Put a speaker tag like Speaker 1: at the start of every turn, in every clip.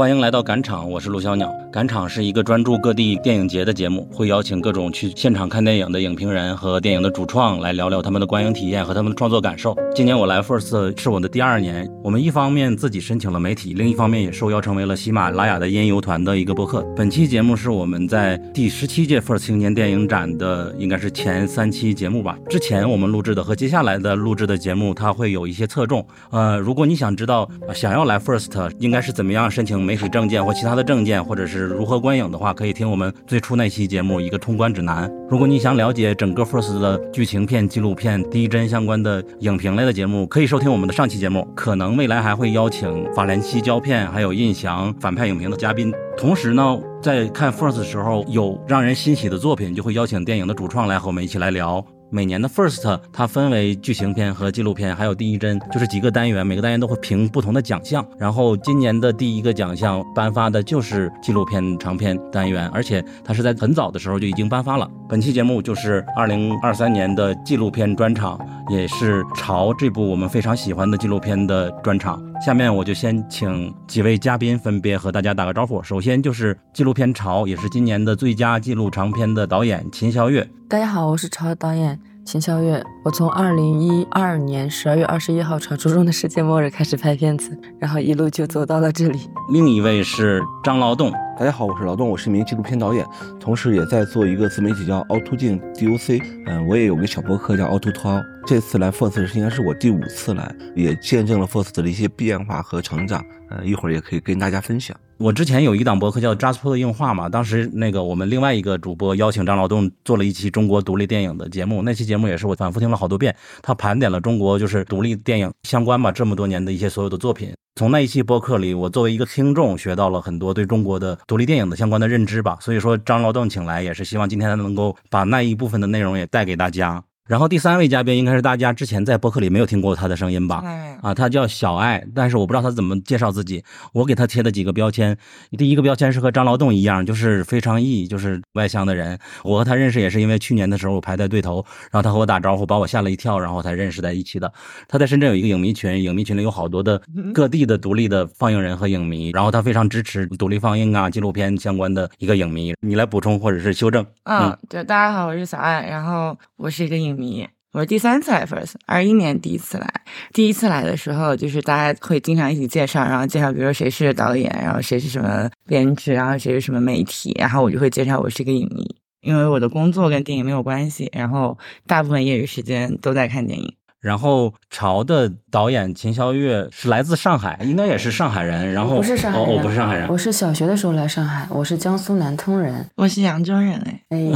Speaker 1: 欢迎来到赶场，我是陆小鸟。赶场是一个专注各地电影节的节目，会邀请各种去现场看电影的影评人和电影的主创来聊聊他们的观影体验和他们的创作感受。今年我来 First 是我的第二年，我们一方面自己申请了媒体，另一方面也受邀成为了喜马拉雅的音游团的一个播客。本期节目是我们在第十七届 First 青年电影展的应该是前三期节目吧。之前我们录制的和接下来的录制的节目，它会有一些侧重。呃，如果你想知道想要来 First 应该是怎么样申请。媒体证件或其他的证件，或者是如何观影的话，可以听我们最初那期节目《一个通关指南》。如果你想了解整个 First 的剧情片、纪录片、第一帧相关的影评类的节目，可以收听我们的上期节目。可能未来还会邀请法兰西胶片、还有印象反派影评的嘉宾。同时呢，在看 First 的时候，有让人欣喜的作品，就会邀请电影的主创来和我们一起来聊。每年的 First 它分为剧情片和纪录片，还有第一帧，就是几个单元，每个单元都会评不同的奖项。然后今年的第一个奖项颁发的就是纪录片长片单元，而且它是在很早的时候就已经颁发了。本期节目就是二零二三年的纪录片专场，也是《潮》这部我们非常喜欢的纪录片的专场。下面我就先请几位嘉宾分别和大家打个招呼。首先就是纪录片《潮》，也是今年的最佳纪录长片的导演秦霄月。
Speaker 2: 大家好，我是潮导演秦霄月。我从二零一二年十二月二十一号传说中的世界末日开始拍片子，然后一路就走到了这里。
Speaker 1: 另一位是张劳动。
Speaker 3: 大家好，我是劳动，我是一名纪录片导演，同时也在做一个自媒体叫凹凸镜 DOC。嗯，我也有个小博客叫凹凸凸凹。这次来 First 应该是我第五次来，也见证了 First 的一些变化和成长。呃，一会儿也可以跟大家分享。
Speaker 1: 我之前有一档博客叫 Jasper 的硬话嘛，当时那个我们另外一个主播邀请张劳动做了一期中国独立电影的节目，那期节目也是我反复听了好多遍。他盘点了中国就是独立电影相关吧这么多年的一些所有的作品。从那一期播客里，我作为一个听众学到了很多对中国的独立电影的相关的认知吧。所以说张劳动请来也是希望今天能够把那一部分的内容也带给大家。然后第三位嘉宾应该是大家之前在播客里没有听过他的声音吧？啊，他叫小爱，但是我不知道他怎么介绍自己。我给他贴的几个标签，第一个标签是和张劳动一样，就是非常 E，就是外向的人。我和他认识也是因为去年的时候我排在对头，然后他和我打招呼，把我吓了一跳，然后才认识在一起的。他在深圳有一个影迷群，影迷群里有好多的各地的独立的放映人和影迷，然后他非常支持独立放映啊、纪录片相关的一个影迷。你来补充或者是修正。
Speaker 4: 嗯，对，大家好，我是小爱，然后我是一个影。迷，我是第三次来 First，二一年第一次来。第一次来的时候，就是大家会经常一起介绍，然后介绍，比如说谁是导演，然后谁是什么编剧，然后谁是什么媒体，然后我就会介绍我是一个影迷，因为我的工作跟电影没有关系，然后大部分业余时间都在看电影。
Speaker 1: 然后潮的导演秦霄月是来自上海，应该也是上海人。然后
Speaker 2: 不是上海人，
Speaker 1: 哦，不是上海人，
Speaker 2: 我是小学的时候来上海，我是江苏南通人，
Speaker 4: 我是扬州人哎，
Speaker 2: 哎，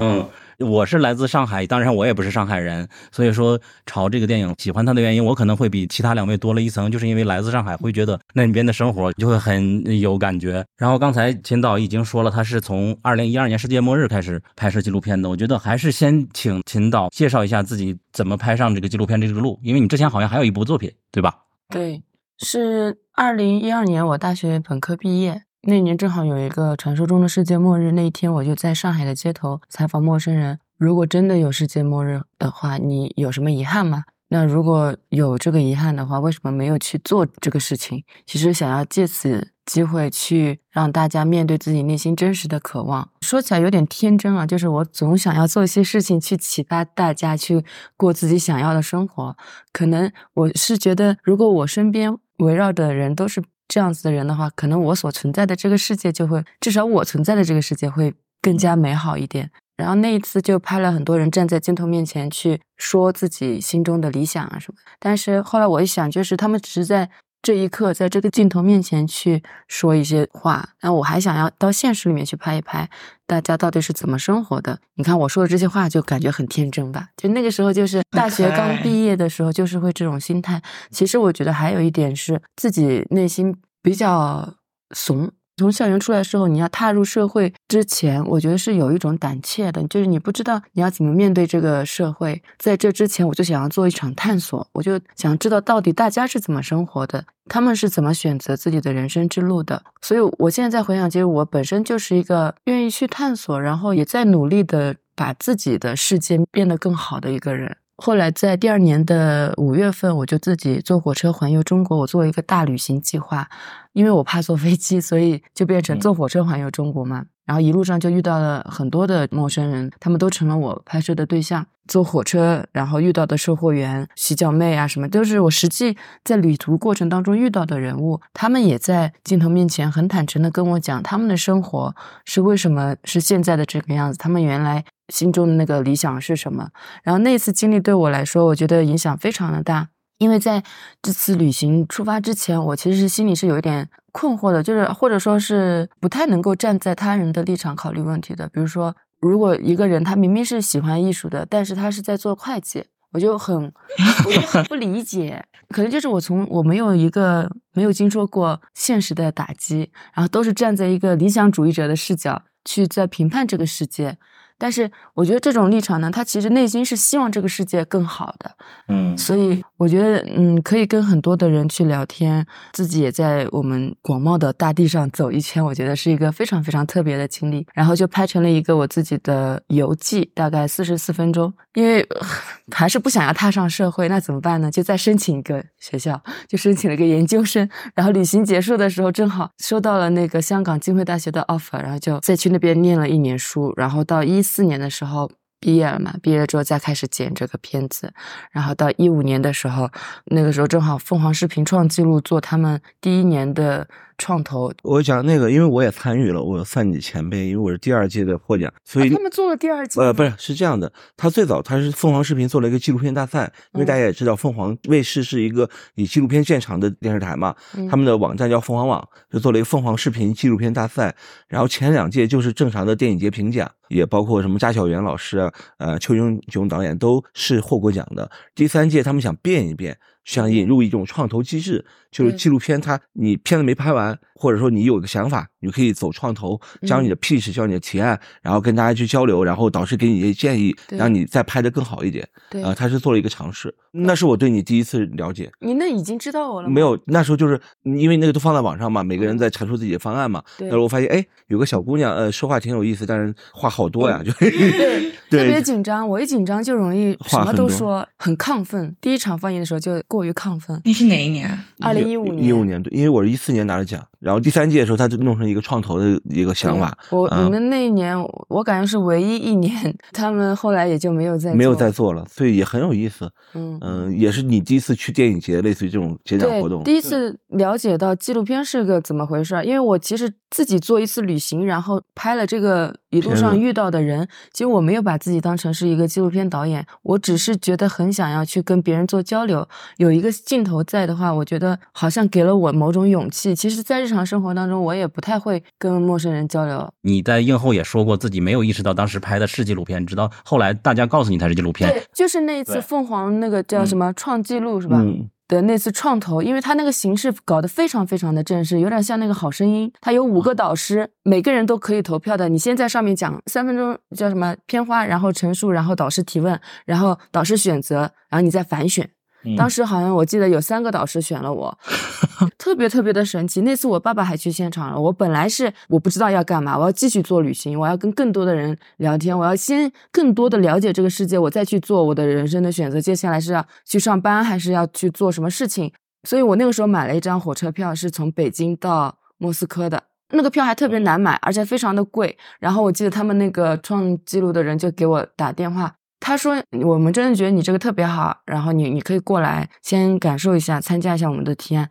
Speaker 1: 嗯。我是来自上海，当然我也不是上海人，所以说朝这个电影喜欢它的原因，我可能会比其他两位多了一层，就是因为来自上海，会觉得那边的生活就会很有感觉。然后刚才秦导已经说了，他是从二零一二年世界末日开始拍摄纪录片的。我觉得还是先请秦导介绍一下自己怎么拍上这个纪录片这个路，因为你之前好像还有一部作品，对吧？
Speaker 2: 对，是二零一二年我大学本科毕业。那年正好有一个传说中的世界末日，那一天我就在上海的街头采访陌生人。如果真的有世界末日的话，你有什么遗憾吗？那如果有这个遗憾的话，为什么没有去做这个事情？其实想要借此机会去让大家面对自己内心真实的渴望。说起来有点天真啊，就是我总想要做一些事情去启发大家去过自己想要的生活。可能我是觉得，如果我身边围绕的人都是。这样子的人的话，可能我所存在的这个世界就会，至少我存在的这个世界会更加美好一点。然后那一次就拍了很多人站在镜头面前去说自己心中的理想啊什么。但是后来我一想，就是他们只是在。这一刻，在这个镜头面前去说一些话，那我还想要到现实里面去拍一拍，大家到底是怎么生活的？你看我说的这些话，就感觉很天真吧？就那个时候，就是大学刚毕业的时候，就是会这种心态。其实我觉得还有一点是自己内心比较怂。从校园出来之后，你要踏入社会之前，我觉得是有一种胆怯的，就是你不知道你要怎么面对这个社会。在这之前，我就想要做一场探索，我就想知道到底大家是怎么生活的，他们是怎么选择自己的人生之路的。所以，我现在在回想，其实我本身就是一个愿意去探索，然后也在努力的把自己的世界变得更好的一个人。后来在第二年的五月份，我就自己坐火车环游中国，我做了一个大旅行计划。因为我怕坐飞机，所以就变成坐火车环游中国嘛。然后一路上就遇到了很多的陌生人，他们都成了我拍摄的对象。坐火车，然后遇到的售货员、洗脚妹啊，什么都是我实际在旅途过程当中遇到的人物。他们也在镜头面前很坦诚的跟我讲他们的生活是为什么是现在的这个样子，他们原来心中的那个理想是什么。然后那次经历对我来说，我觉得影响非常的大。因为在这次旅行出发之前，我其实心里是有一点困惑的，就是或者说是不太能够站在他人的立场考虑问题的。比如说，如果一个人他明明是喜欢艺术的，但是他是在做会计，我就很我就很不理解。可能就是我从我没有一个没有经受过现实的打击，然后都是站在一个理想主义者的视角去在评判这个世界。但是我觉得这种立场呢，他其实内心是希望这个世界更好的，
Speaker 1: 嗯，
Speaker 2: 所以我觉得，嗯，可以跟很多的人去聊天，自己也在我们广袤的大地上走一圈，我觉得是一个非常非常特别的经历。然后就拍成了一个我自己的游记，大概四十四分钟。因为 还是不想要踏上社会，那怎么办呢？就再申请一个学校，就申请了一个研究生。然后旅行结束的时候，正好收到了那个香港浸会大学的 offer，然后就再去那边念了一年书，然后到一。四年的时候毕业了嘛，毕业之后再开始剪这个片子，然后到一五年的时候，那个时候正好凤凰视频创纪录做他们第一年的。创投，
Speaker 3: 我讲那个，因为我也参与了，我算你前辈，因为我是第二届的获奖，所以
Speaker 2: 他们做了第二届。
Speaker 3: 呃，不是，是这样的，他最早他是凤凰视频做了一个纪录片大赛，因为大家也知道凤凰卫视是一个以纪录片见长的电视台嘛，他们的网站叫凤凰网，就做了一个凤凰视频纪录片大赛。然后前两届就是正常的电影节评奖，也包括什么扎小元老师啊，呃，邱英炯导演都是获过奖的。第三届他们想变一变。想引入一种创投机制，就是纪录片，它你片子没拍完，或者说你有个想法，你可以走创投，将你的 pitch，将你的提案，然后跟大家去交流，然后导师给你一些建议，让你再拍的更好一点。
Speaker 2: 对，
Speaker 3: 啊，他是做了一个尝试，那是我对你第一次了解。
Speaker 2: 你那已经知道我了？
Speaker 3: 没有，那时候就是因为那个都放在网上嘛，每个人在阐述自己的方案嘛。那时候我发现，哎，有个小姑娘，呃，说话挺有意思，但是话好多呀，就
Speaker 2: 对，特别紧张。我一紧张就容易什么都说，很亢奋。第一场放映的时候就。过于亢奋。
Speaker 4: 你是哪一年？
Speaker 2: 二零一五年。
Speaker 3: 一五年对，因为我是一四年拿的奖。然后第三届的时候，他就弄成一个创投的一个想法。
Speaker 2: 我你们那一年，我感觉是唯一一年，他们后来也就没有再
Speaker 3: 没有再做了，所以也很有意思。嗯嗯，也是你第一次去电影节，类似于这种节奖活动，
Speaker 2: 第一次了解到纪录片是个怎么回事。因为我其实自己做一次旅行，然后拍了这个一路上遇到的人，其实我没有把自己当成是一个纪录片导演，我只是觉得很想要去跟别人做交流，有一个镜头在的话，我觉得好像给了我某种勇气。其实，在日常生活当中，我也不太会跟陌生人交流。
Speaker 1: 你在映后也说过，自己没有意识到当时拍的是纪录片，直到后来大家告诉你才是纪录片。
Speaker 2: 对，就是那一次凤凰那个叫什么创纪录是吧？的那次创投，因为他那个形式搞得非常非常的正式，有点像那个好声音。他有五个导师，每个人都可以投票的。你先在上面讲三分钟叫什么片花，然后陈述，然后导师提问，然后导师选择，然后你再反选。当时好像我记得有三个导师选了我，特别特别的神奇。那次我爸爸还去现场了。我本来是我不知道要干嘛，我要继续做旅行，我要跟更多的人聊天，我要先更多的了解这个世界，我再去做我的人生的选择。接下来是要去上班还是要去做什么事情？所以我那个时候买了一张火车票，是从北京到莫斯科的。那个票还特别难买，而且非常的贵。然后我记得他们那个创纪录的人就给我打电话。他说：“我们真的觉得你这个特别好，然后你你可以过来先感受一下，参加一下我们的体验。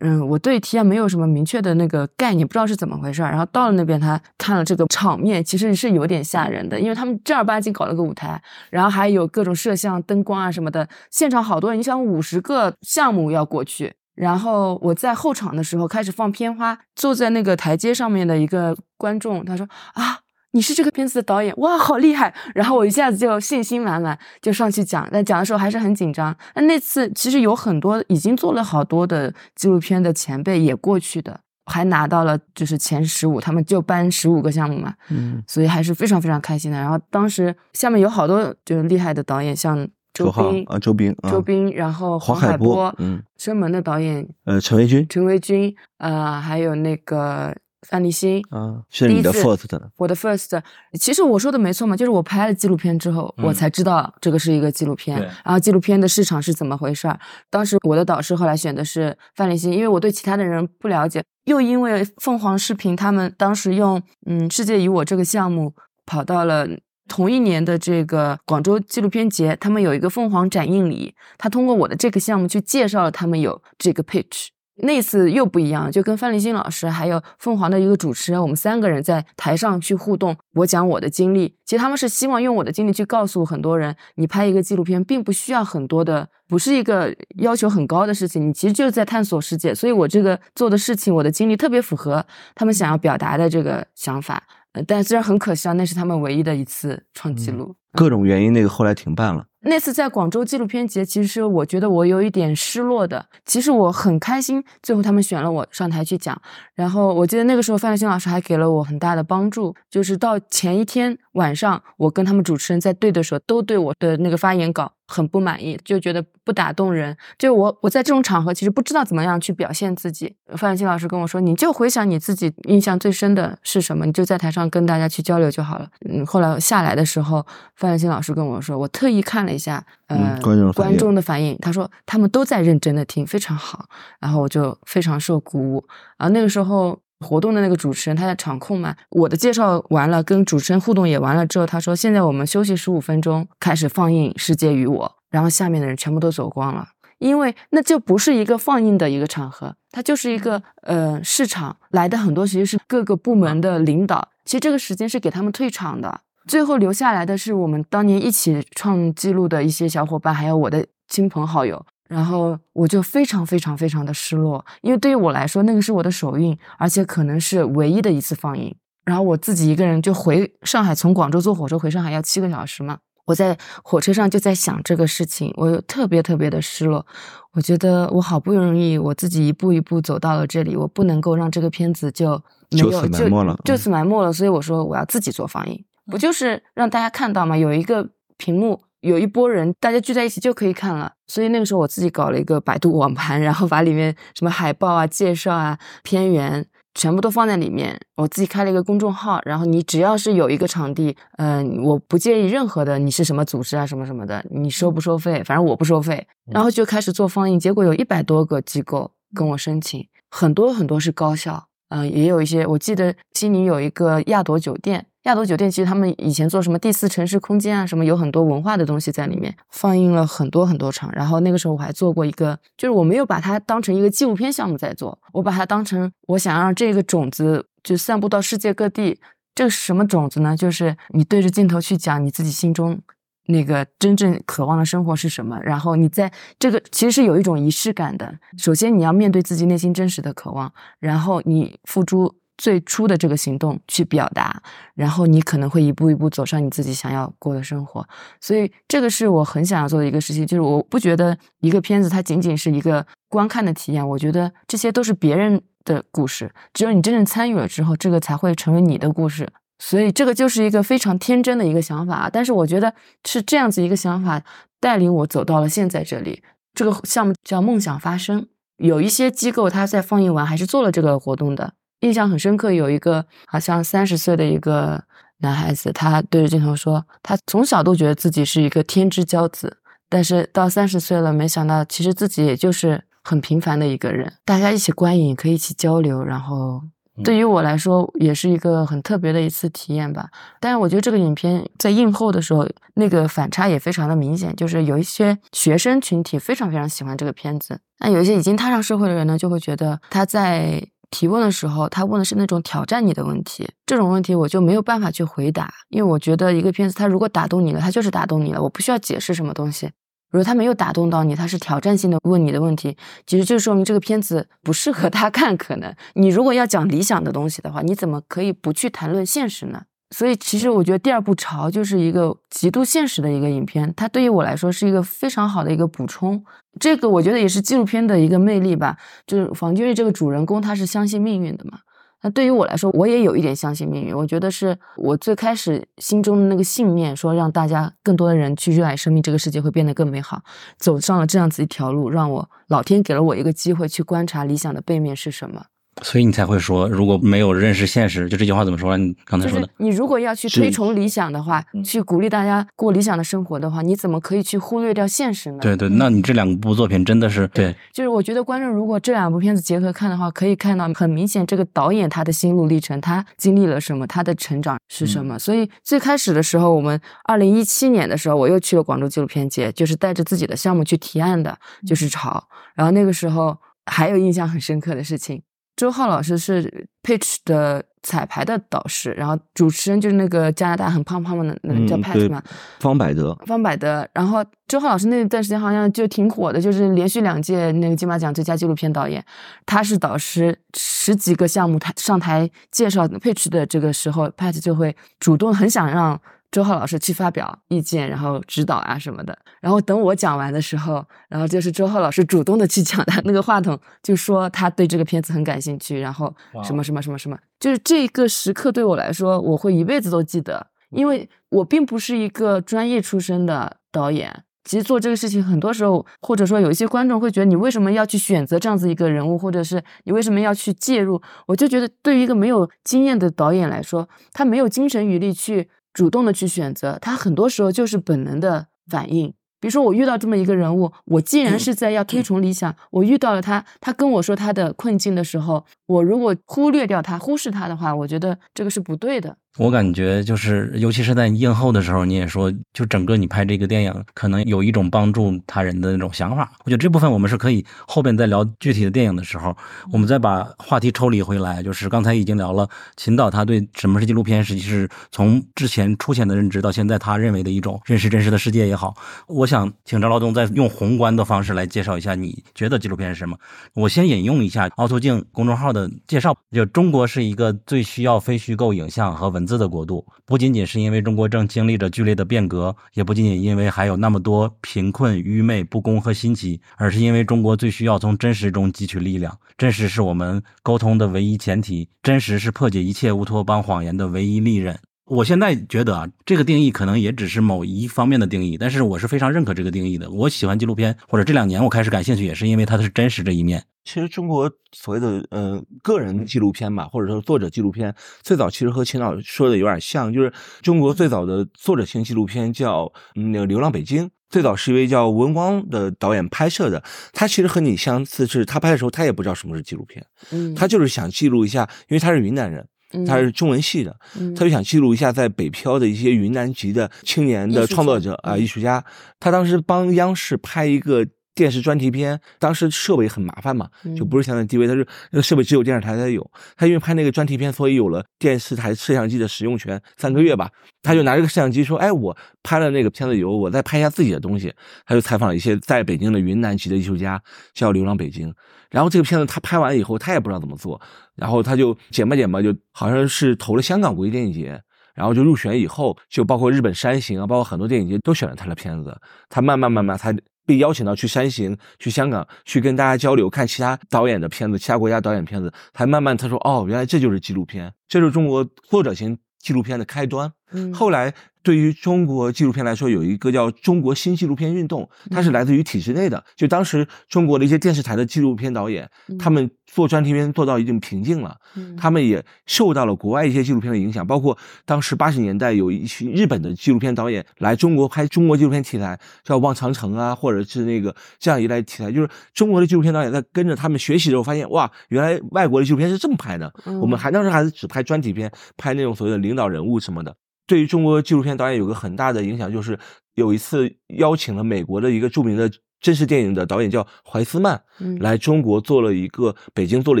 Speaker 2: 嗯，我对体验没有什么明确的那个概念，不知道是怎么回事。然后到了那边，他看了这个场面，其实是有点吓人的，因为他们正儿八经搞了个舞台，然后还有各种摄像、灯光啊什么的，现场好多人，你想五十个项目要过去。然后我在后场的时候开始放片花，坐在那个台阶上面的一个观众，他说啊。”你是这个片子的导演哇，好厉害！然后我一下子就信心满满，就上去讲。但讲的时候还是很紧张。那那次其实有很多已经做了好多的纪录片的前辈也过去的，还拿到了就是前十五，他们就颁十五个项目嘛。嗯，所以还是非常非常开心的。然后当时下面有好多就是厉害的导演，像周斌
Speaker 3: 啊，周斌，
Speaker 2: 周斌，然后
Speaker 3: 黄
Speaker 2: 海
Speaker 3: 波，嗯，
Speaker 2: 生门的导演，
Speaker 3: 呃，陈维军，
Speaker 2: 陈维军，呃，还有那个。范立新，
Speaker 3: 啊，是你的 first 的，
Speaker 2: 我的 first，其实我说的没错嘛，就是我拍了纪录片之后，
Speaker 1: 嗯
Speaker 2: 我才知道这个是一个纪录片，然后纪录片的市场是怎么回事儿。当时我的导师后来选的是范立新，因为我对其他的人不了解，又因为凤凰视频他们当时用嗯“世界与我”这个项目跑到了。同一年的这个广州纪录片节，他们有一个凤凰展映礼，他通过我的这个项目去介绍了他们有这个 pitch。那次又不一样，就跟范立新老师还有凤凰的一个主持人，我们三个人在台上去互动，我讲我的经历。其实他们是希望用我的经历去告诉很多人，你拍一个纪录片并不需要很多的，不是一个要求很高的事情，你其实就是在探索世界。所以我这个做的事情，我的经历特别符合他们想要表达的这个想法。呃但虽然很可惜啊，那是他们唯一的一次创纪录。
Speaker 3: 各种原因那个后来停办了。
Speaker 2: 那次在广州纪录片节，其实我觉得我有一点失落的。其实我很开心，最后他们选了我上台去讲。然后我记得那个时候范立新老师还给了我很大的帮助，就是到前一天晚上，我跟他们主持人在对的时候，都对我的那个发言稿很不满意，就觉得不打动人。就我我在这种场合其实不知道怎么样去表现自己。范立新老师跟我说，你就回想你自己印象最深的是什么，你就在台上跟大家去交流就好了。嗯，后来下来的时候，范立新老师跟我说，我特意看了一下，呃，
Speaker 3: 嗯观众的反应
Speaker 2: 观众的反应，他说他们都在认真的听，非常好。然后我就非常受鼓舞。然后那个时候活动的那个主持人他在场控嘛，我的介绍完了，跟主持人互动也完了之后，他说现在我们休息十五分钟，开始放映《世界与我》，然后下面的人全部都走光了。因为那就不是一个放映的一个场合，它就是一个呃市场来的很多其实是各个部门的领导，其实这个时间是给他们退场的。最后留下来的是我们当年一起创纪录的一些小伙伴，还有我的亲朋好友。然后我就非常非常非常的失落，因为对于我来说，那个是我的首映，而且可能是唯一的一次放映。然后我自己一个人就回上海，从广州坐火车回上海要七个小时嘛。我在火车上就在想这个事情，我特别特别的失落。我觉得我好不容易我自己一步一步走到了这里，我不能够让这个片子就没
Speaker 3: 就
Speaker 2: 有
Speaker 3: 此埋没了
Speaker 2: 就
Speaker 3: 嗯
Speaker 2: 此埋没了。所以我说我要自己做放映，不就是让大家看到嘛？有一个屏幕，有一波人，大家聚在一起就可以看了。所以那个时候我自己搞了一个百度网盘，然后把里面什么海报啊、介绍啊、片源。全部都放在里面，我自己开了一个公众号，然后你只要是有一个场地，嗯、我不介意任何的你是什么组织啊什么什么的，你收不收费，反正我不收费，然后就开始做放映，结果有一百多个机构跟我申请，很多很多是高校，嗯、也有一些，我记得悉尼有一个亚朵酒店，亚朵酒店其实他们以前做什么第四城市空间啊，什么有很多文化的东西在里面，放映了很多很多场。然后那个时候我还做过一个，就是我没有把它当成一个纪录片项目在做，我把它当成我想让这个种子就散布到世界各地。这个是什么种子呢？就是你对着镜头去讲你自己心中那个真正渴望的生活是什么，然后你在这个其实是有一种仪式感的。首先你要面对自己内心真实的渴望，然后你付诸最初的这个行动去表达，然后你可能会一步一步走上你自己想要过的生活。所以这个是我很想要做的一个事情，就是我不觉得一个片子它仅仅是一个观看的体验，我觉得这些都是别人的故事，只有你真正参与了之后，这个才会成为你的故事。所以这个就是一个非常天真的一个想法，但是我觉得是这样子一个想法带领我走到了现在这里。这个项目叫梦想发生，有一些机构它在放映完还是做了这个活动的，印象很深刻。有一个好像三十岁的一个男孩子，他对着镜头说，他从小都觉得自己是一个天之骄子，但是到三十岁了，没想到其实自己也就是很平凡的一个人。大家一起观影，可以一起交流，然后对于我来说也是一个很特别的一次体验吧。但是我觉得这个影片在映后的时候，那个反差也非常的明显，就是有一些学生群体非常非常喜欢这个片子，那有一些已经踏上社会的人呢，就会觉得他在。提问的时候，他问的是那种挑战你的问题，这种问题我就没有办法去回答，因为我觉得一个片子他如果打动你了，他就是打动你了，我不需要解释什么东西。如果他没有打动到你，他是挑战性的问你的问题，其实就说明这个片子不适合 他看。可能你如果要讲理想的东西的话，你怎么可以不去谈论现实呢？所以其实我觉得第二部《潮》就是一个极度现实的一个影片，它对于我来说是一个非常好的一个补充。这个我觉得也是纪录片的一个魅力吧，就是房君瑞这个主人公他是相信命运的嘛。那对于我来说，我也有一点相信命运。我觉得是我最开始心中的那个信念，说让大家更多的人去热爱生命，这个世界会变得更美好。走上了这样子一条路，让我老天给了我一个机会去观察理想的背面是什么。
Speaker 1: 所以你才会说，如果没有认识现实，就这句话怎么说来？你刚才说的，
Speaker 2: 就是你如果要去推崇理想的话，
Speaker 4: 嗯
Speaker 2: 去鼓励大家过理想的生活的话，你怎么可以去忽略掉现实呢？
Speaker 1: 对对，那你这两部作品真的是对，
Speaker 2: 就是我觉得观众如果这两部片子结合看的话，可以看到很明显这个导演他的心路历程，他经历了什么，他的成长是什么。所以最开始的时候，我们二零一七年的时候，我又去了广州纪录片节，就是带着自己的项目去提案的，就是潮。然后那个时候还有印象很深刻的事情，周浩老师是 Pitch 的彩排的导师，然后主持人就是那个加拿大很胖胖的那个叫
Speaker 3: 嗯
Speaker 2: Pat
Speaker 3: 对
Speaker 2: 嘛，
Speaker 3: 方百德，
Speaker 2: 方百德，然后周浩老师那段时间好像就挺火的，就是连续两届那个金马奖最佳纪录片导演，他是导师，十几个项目他上台介绍 pitch 的这个时候，Pat 就会主动很想让周浩老师去发表意见，然后指导啊什么的。然后等我讲完的时候，然后就是周浩老师主动的去讲他那个话筒，就说他对这个片子很感兴趣，然后什么什么什么什么，就是这个时刻对我来说，我会一辈子都记得。因为我并不是一个专业出身的导演，其实做这个事情，很多时候或者说有一些观众会觉得你为什么要去选择这样子一个人物，或者是你为什么要去介入？我就觉得对于一个没有经验的导演来说，他没有精神余力去主动的去选择，他很多时候就是本能的反应。比如说，我遇到这么一个人物，我既然是在要推崇理想，我遇到了他，他跟我说他的困境的时候，我如果忽略掉他、忽视他的话，我觉得这个是不对的。
Speaker 1: 我感觉就是，尤其是在映后的时候，你也说，就整个你拍这个电影，可能有一种帮助他人的那种想法。我觉得这部分我们是可以后边再聊具体的电影的时候，我们再把话题抽离回来。就是刚才已经聊了秦导他对什么是纪录片，实际是从之前粗浅的认知到现在他认为的一种认识真实的世界也好。我想请赵老东再用宏观的方式来介绍一下，你觉得纪录片是什么？我先引用一下凹凸镜公众号的介绍，就中国是一个最需要非虚构影像和文字的国度，不仅仅是因为中国正经历着剧烈的变革，也不仅仅因为还有那么多贫困、愚昧、不公和新奇，而是因为中国最需要从真实中汲取力量。真实是我们沟通的唯一前提，真实是破解一切乌托邦谎言的唯一利刃。我现在觉得啊，这个定义可能也只是某一方面的定义，但是我是非常认可这个定义的。我喜欢纪录片，或者这两年我开始感兴趣，也是因为它的是真实这一面。
Speaker 3: 其实中国所谓的呃个人纪录片吧，或者说作者纪录片，最早其实和秦老说的有点像，就是中国最早的作者型纪录片叫嗯那个《流浪北京》，最早是一位叫文光的导演拍摄的。他其实和你相似，是他拍的时候他也不知道什么是纪录片，
Speaker 2: 嗯，
Speaker 3: 他就是想记录一下，因为他是云南人，他是中文系的，
Speaker 2: 嗯，
Speaker 3: 他就想记录一下在北漂的一些云南籍的青年的创作者啊、
Speaker 2: 嗯。
Speaker 3: 艺术家。他当时帮央视拍一个电视专题片，当时设备很麻烦嘛，就
Speaker 2: 嗯
Speaker 3: 不是现在 DV，它是那个设备只有电视台才有。他因为拍那个专题片，所以有了电视台摄像机的使用权，三个月吧。他就拿这个摄像机说：“哎，我拍了那个片子以后，我再拍一下自己的东西。”他就采访了一些在北京的云南籍的艺术家，叫《流浪北京》。然后这个片子他拍完以后，他也不知道怎么做，然后他就剪吧剪吧，就好像是投了香港国际电影节。然后就入选以后，就包括日本山形啊，包括很多电影节都选了他的片子。他慢慢慢慢才被邀请到去山行、去香港，去跟大家交流，看其他导演的片子，其他国家导演片子，才慢慢他说哦，原来这就是纪录片，这就是中国作者型纪录片的开端。
Speaker 2: 嗯
Speaker 3: 后来对于中国纪录片来说，有一个叫中国新纪录片运动，它是来自于体制内的。就当时中国的一些电视台的纪录片导演，他们做专题片做到一定瓶颈了，
Speaker 2: 嗯
Speaker 3: 他们也受到了国外一些纪录片的影响，包括当时八十年代有一群日本的纪录片导演来中国拍中国纪录片题材，叫《望长城》啊，或者是那个这样一类题材，就是中国的纪录片导演在跟着他们学习的时候，发现哇，原来外国的纪录片是这么拍的。我们
Speaker 2: 嗯
Speaker 3: 还当时还是只拍专题片，拍那种所谓的领导人物什么的。对于中国纪录片导演有个很大的影响，就是有一次邀请了美国的一个著名的真实电影的导演叫怀斯曼，
Speaker 2: 嗯
Speaker 3: 来中国做了一个北京做了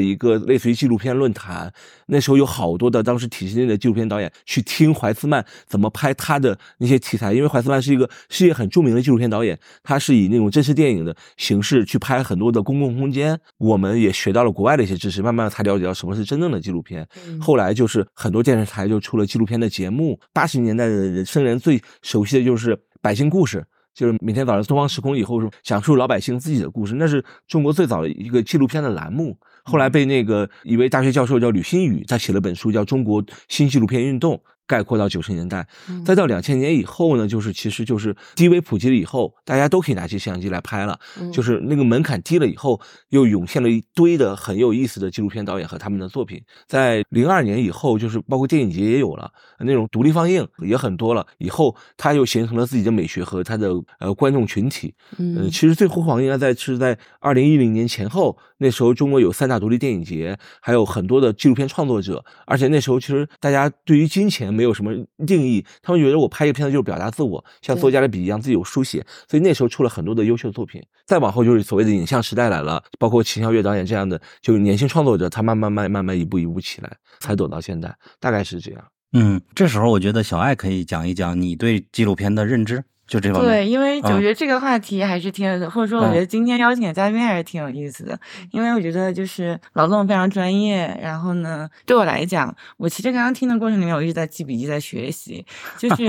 Speaker 3: 一个类似于纪录片论坛。那时候有好多的当时体制内的纪录片导演去听怀斯曼怎么拍他的那些题材，因为怀斯曼是一个世界很著名的纪录片导演，他是以那种真实电影的形式去拍很多的公共空间。我们也学到了国外的一些知识，慢慢才了解到什么是真正的纪录片。
Speaker 2: 嗯
Speaker 3: 后来就是很多电视台就出了纪录片的节目。八十年代的人生人最熟悉的就是《百姓故事》。就是每天早上东方时空以后是讲述老百姓自己的故事，那是中国最早的一个纪录片的栏目。后来被那个一位大学教授叫吕新宇，他写了本书叫《中国新纪录片运动》，概括到九十年代，
Speaker 2: 嗯
Speaker 3: 再到两千年以后呢，就是其实就是 DV 普及了以后，大家都可以拿起摄像机来拍了，
Speaker 2: 嗯
Speaker 3: 就是那个门槛低了以后，又涌现了一堆的很有意思的纪录片导演和他们的作品。在零二年以后，就是包括电影节也有了那种独立放映也很多了，以后他又形成了自己的美学和他的呃观众群体。呃，
Speaker 2: 嗯
Speaker 3: 其实最辉煌应该在是在二零一零年前后，那时候中国有三大独立电影节，还有很多的纪录片创作者，而且那时候其实大家对于金钱没有什么定义，他们觉得我拍一个片子就是表达自我，像作家的笔一样自己有书写，所以那时候出了很多的优秀作品。再往后就是所谓的影像时代来了，包括秦霄月导演这样的，就是年轻创作者，他慢慢慢慢慢一步一步起来，才走到现在，大概是这样。
Speaker 1: 嗯，这时候我觉得小爱可以讲一讲你对纪录片的认知，就这方面。
Speaker 4: 对，因为我
Speaker 1: 啊
Speaker 4: 觉得这个话题还是挺有或者说我觉得今天邀请的嘉宾还是挺有意思的，因为我觉得就是劳动非常专业，然后呢，对我来讲，我其实刚刚听的过程里面，我一直在记笔记，在学习，就 是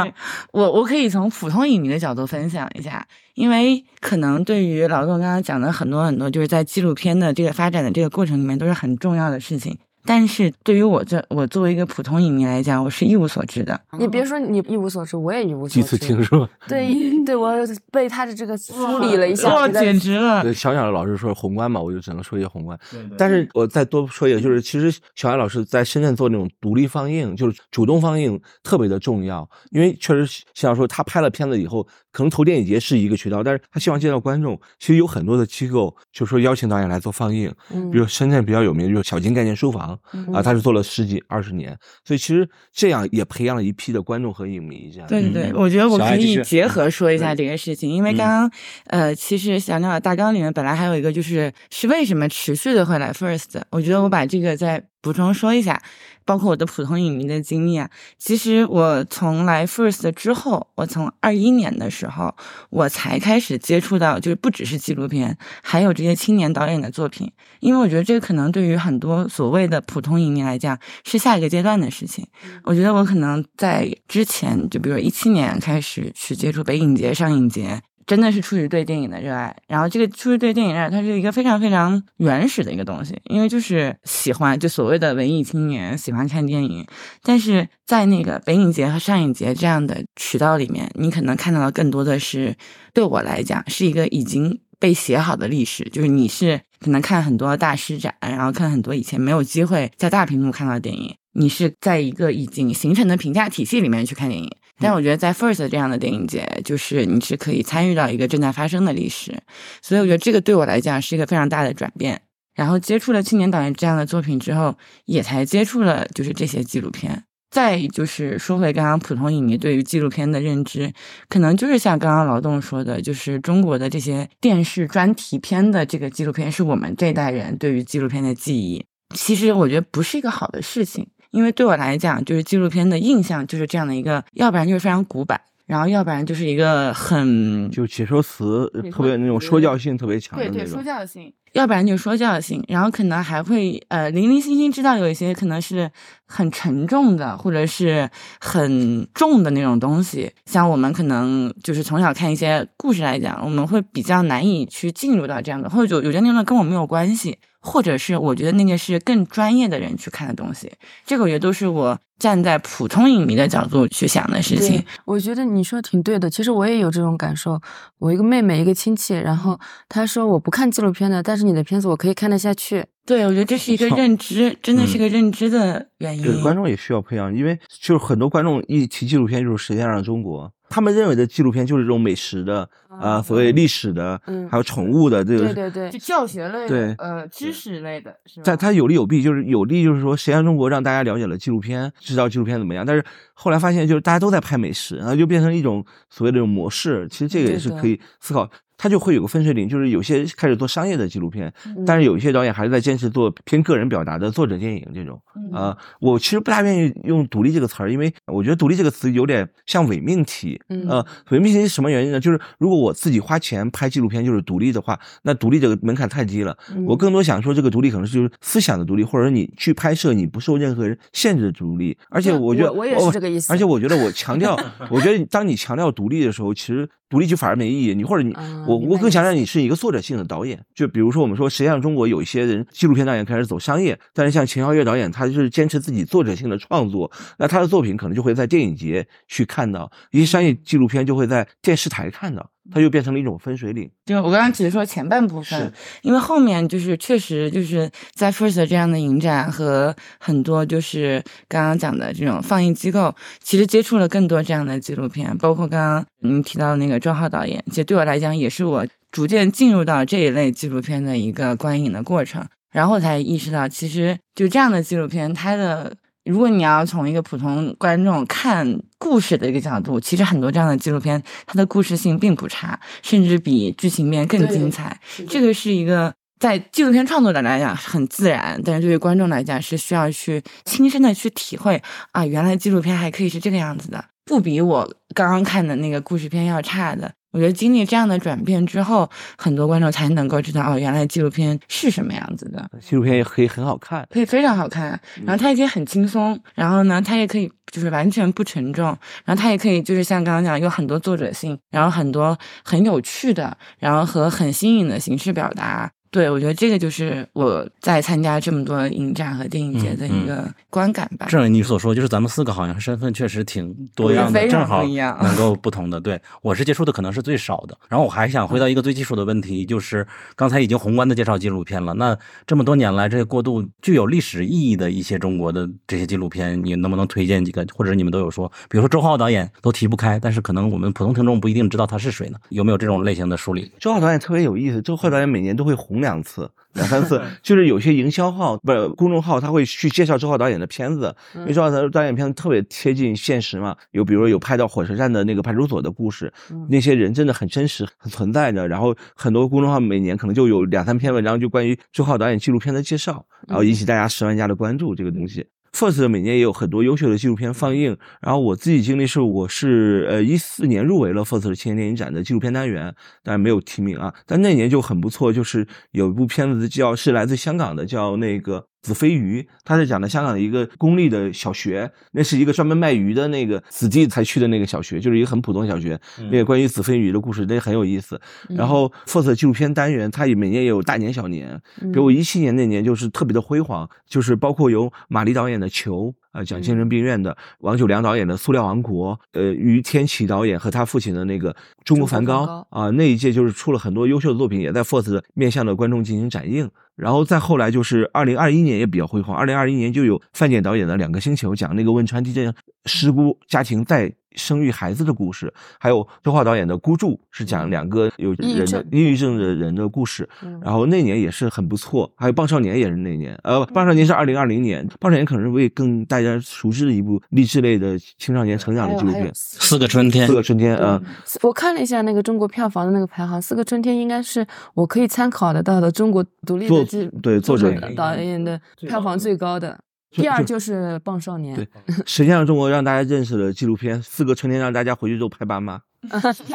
Speaker 4: 我我可以从普通影迷的角度分享一下，因为可能对于劳动刚刚讲的很多很多，就是在纪录片的这个发展的这个过程里面，都是很重要的事情。但是对于我这我作为一个普通影迷来讲，我是一无所知的。
Speaker 2: 你别说你一无所知，我也一无所知。
Speaker 3: 第一次听说，
Speaker 2: 对对，我被他的这个梳理了一下，
Speaker 4: 哇，简直了！
Speaker 3: 对小鸟老师说宏观嘛，我就只能说一些宏观。
Speaker 1: 对对
Speaker 3: 但是我再多说一个，就是其实小安老师在深圳做那种独立放映，就是主动放映特别的重要，因为确实像说他拍了片子以后，可能投电影节是一个渠道，但是他希望见到观众。其实有很多的机构就说邀请导演来做放映，
Speaker 2: 嗯。
Speaker 3: 比如深圳比较有名的就是小金概念书房啊，他是做了十几二十年，所以其实这样也培养了一批的观众和影迷。这样。
Speaker 4: 对对对，
Speaker 1: 嗯。
Speaker 4: 我觉得我可以结合说一下这个事情，因为
Speaker 1: 嗯
Speaker 4: 刚刚、呃，其实小鸟的大纲里面本来还有一个就是是为什么持续的会来 First，我觉得我把这个再补充说一下，包括我的普通影迷的经历啊。其实我从来 First 之后，我从二一年的时候，我才开始接触到，就是不只是纪录片，还有这些青年导演的作品，因为我觉得这个可能对于很多所谓的普通影迷来讲是下一个阶段的事情。我觉得我可能在之前，就比如一七年开始去接触北影节、上影节，真的是出于对电影的热爱。然后这个出于对电影热爱，它是一个非常非常原始的一个东西，因为就是喜欢，就所谓的文艺青年喜欢看电影。但是在那个北影节和上影节这样的渠道里面，你可能看到的更多的是，对我来讲是一个已经被写好的历史，就是你是可能看很多大师展，然后看很多以前没有机会在大屏幕看到的电影，你是在一个已经形成的评价体系里面去看电影。但我觉得在 First 这样的电影节，就是你是可以参与到一个正在发生的历史，所以我觉得这个对我来讲是一个非常大的转变。然后接触了青年导演这样的作品之后，也才接触了就是这些纪录片。再就是说回刚刚普通影迷对于纪录片的认知，可能就是像刚刚劳动说的，就是中国的这些电视专题片的这个纪录片，是我们这代人对于纪录片的记忆。其实我觉得不是一个好的事情，因为对我来讲，就是纪录片的印象就是这样的一个，要不然就是非常古板，然后要不然就是一个很
Speaker 3: 就解说词特别那种
Speaker 4: 说
Speaker 3: 教性特别强的
Speaker 4: 对对，说。教性，要不然就是说教性，然后可能还会呃零零星星知道有一些可能是很沉重的，或者是很重的那种东西。像我们可能就是从小看一些故事来讲，我们会比较难以去进入到这样的，或者有有些内容跟我没有关系，或者是我觉得那个是更专业的人去看的东西。这个我觉得都是我站在普通影迷的角度去想的事情。，
Speaker 2: 我觉得你说的挺对的。其实我也有这种感受。我一个妹妹，一个亲戚，然后她说我不看纪录片的，但是你的片子我可以看得下去。
Speaker 4: 对，我觉得这是一个认知，真的是
Speaker 3: 嗯
Speaker 4: 个认知的原因。
Speaker 3: 对，观众也需要培养，因为就是很多观众一提纪录片就是《舌尖上的中国》，他们认为的纪录片就是这种美食的啊、
Speaker 2: 啊
Speaker 3: 所谓历史的，
Speaker 2: 嗯
Speaker 3: 还有宠物的这个。
Speaker 2: 对对对
Speaker 4: 就，教学类的，
Speaker 3: 对
Speaker 4: 呃，知识类的，是吧？
Speaker 3: 但它有利有弊，就是有利就是说，《舌尖上中国》让大家了解了纪录片，知道纪录片怎么样。但是后来发现，就是大家都在拍美食，然后就变成一种所谓的这种模式。其实这个也是可以思考，它就会有个分水岭，就是有些开始做商业的纪录片，
Speaker 2: 嗯
Speaker 3: 但是有一些导演还是在坚持做偏个人表达的作者电影这种。
Speaker 4: 嗯
Speaker 3: 啊、我其实不大愿意用“独立”这个词儿，因为我觉得“独立”这个词有点像伪命题。
Speaker 2: 嗯
Speaker 3: 呃，伪命题是什么原因呢？就是如果我自己花钱拍纪录片就是独立的话，那独立这个门槛太低了。
Speaker 2: 嗯
Speaker 3: 我更多想说，这个独立可能是就是思想的独立，或者说你去拍摄你不受任何人限制的独立。而且我觉得
Speaker 2: 我我也是这个意思
Speaker 3: 而且我觉得我强调，我觉得当你强调独立的时候，其实独立剧反而没意义。你或者你，我我更想让你是一个作者性的导演。就比如说我们说，实际上中国有一些人纪录片导演开始走商业，但是像秦霄月导演，他就是坚持自己作者性的创作，那他的作品可能就会在电影节去看到，一些商业纪录片就会在电视台看到，它又变成了一种分水岭。
Speaker 4: 就我刚刚只是说前半部分，因为后面就是确实就是在 First 这样的影展和很多就是刚刚讲的这种放映机构，其实接触了更多这样的纪录片，包括刚刚您提到的那个周浩导演，其实对我来讲也是我逐渐进入到这一类纪录片的一个观影的过程，然后才意识到，其实就这样的纪录片，它的如果你要从一个普通观众看故事的一个角度，其实很多这样的纪录片，它的故事性并不差，甚至比剧情片更精彩。这个是一个在纪录片创作者来讲很自然，但是对于观众来讲是需要去亲身的去体会啊，原来纪录片还可以是这个样子的，不比我刚刚看的那个故事片要差的。我觉得经历这样的转变之后，很多观众才能够知道哦，原来纪录片是什么样子的。
Speaker 3: 纪录片也可以很好看，
Speaker 4: 可以非常好看，然后它也可以很轻松，然后呢，它也可以就是完全不沉重，然后它也可以就是像刚刚讲有很多作者性，然后很多很有趣的，然后和很新颖的形式表达。对，我觉得这个就是我在参加这么多影展和电影节的一个观感吧。
Speaker 1: 正如你所说，就是咱们四个好像身份确实挺多样的，正好能够不同的。对我是接触的可能是最少的。然后我还想回到一个最基础的问题，就是刚才已经宏观的介绍纪录片了。那这么多年来，这些过渡具有历史意义的一些中国的这些纪录片，你能不能推荐几个？或者你们都有说，比如说周浩导演都提不开，但是可能我们普通听众不一定知道他是谁呢？有没有这种类型的梳理？
Speaker 3: 周浩导演特别有意思，周浩导演每年都会红两次、两三次，就是有些营销号不是公众号，他会去介绍周浩导演的片子，因为周浩导导演片子特别贴近现实嘛。有比如说有拍到火车站的那个派出所的故事，那些人真的很真实、很存在的。然后很多公众号每年可能就有两三篇文章，就关于周浩导演纪录片的介绍，然后引起大家十万加的关注这个东西。First 每年也有很多优秀的纪录片放映，然后我自己经历是，我是呃一四年入围了 First 青年电影展的纪录片单元，但是没有提名啊，但那年就很不错，就是有一部片子叫是来自香港的，叫那个。子非鱼，他是讲的香港的一个公立的小学，那是一个专门卖鱼的那个子弟才去的那个小学，就是一个很普通的小学。那个关于子非鱼的故事，那很有意思。然后 First 纪录片单元，它也每年也有大年小年，比如我一七年那年就是特别的辉煌，就是包括由马丽导演的《球》。呃，讲精神病院的王九良导演的《塑料王国》，呃，于天启导演和他父亲的那个《中国梵高》啊，那一届就是出了很多优秀的作品，也在 FORCE 面向的观众进行展映。然后再后来就是二零二一年也比较辉煌，二零二一年就有范建导演的《两个星球》，讲那个汶川地震失孤家庭再生育孩子的故事，还有周华导演的《孤注》，是讲两个有人的
Speaker 2: 抑郁症。
Speaker 3: 抑郁症的人的故事。
Speaker 2: 嗯。
Speaker 3: 然后那年也是很不错，还有《棒少年》也是那年，呃，《棒少年》是二零二零年，《棒少年》可能是为更大家熟知的一部励志类的青少年成长的纪录片，《
Speaker 1: 四。个春天
Speaker 3: 四个春天》啊、
Speaker 2: 我看了一下那个中国票房的那个排行，《四个春天》应该是我可以参考得到的中国独立
Speaker 3: 作
Speaker 2: 的纪
Speaker 3: 对作者
Speaker 2: 导导演的票房最高的，
Speaker 3: 就
Speaker 2: 第二
Speaker 3: 就
Speaker 2: 就是《棒少年》
Speaker 3: 对。实际上中国让大家认识了纪录片《四个春天》，让大家回去之后拍爸妈，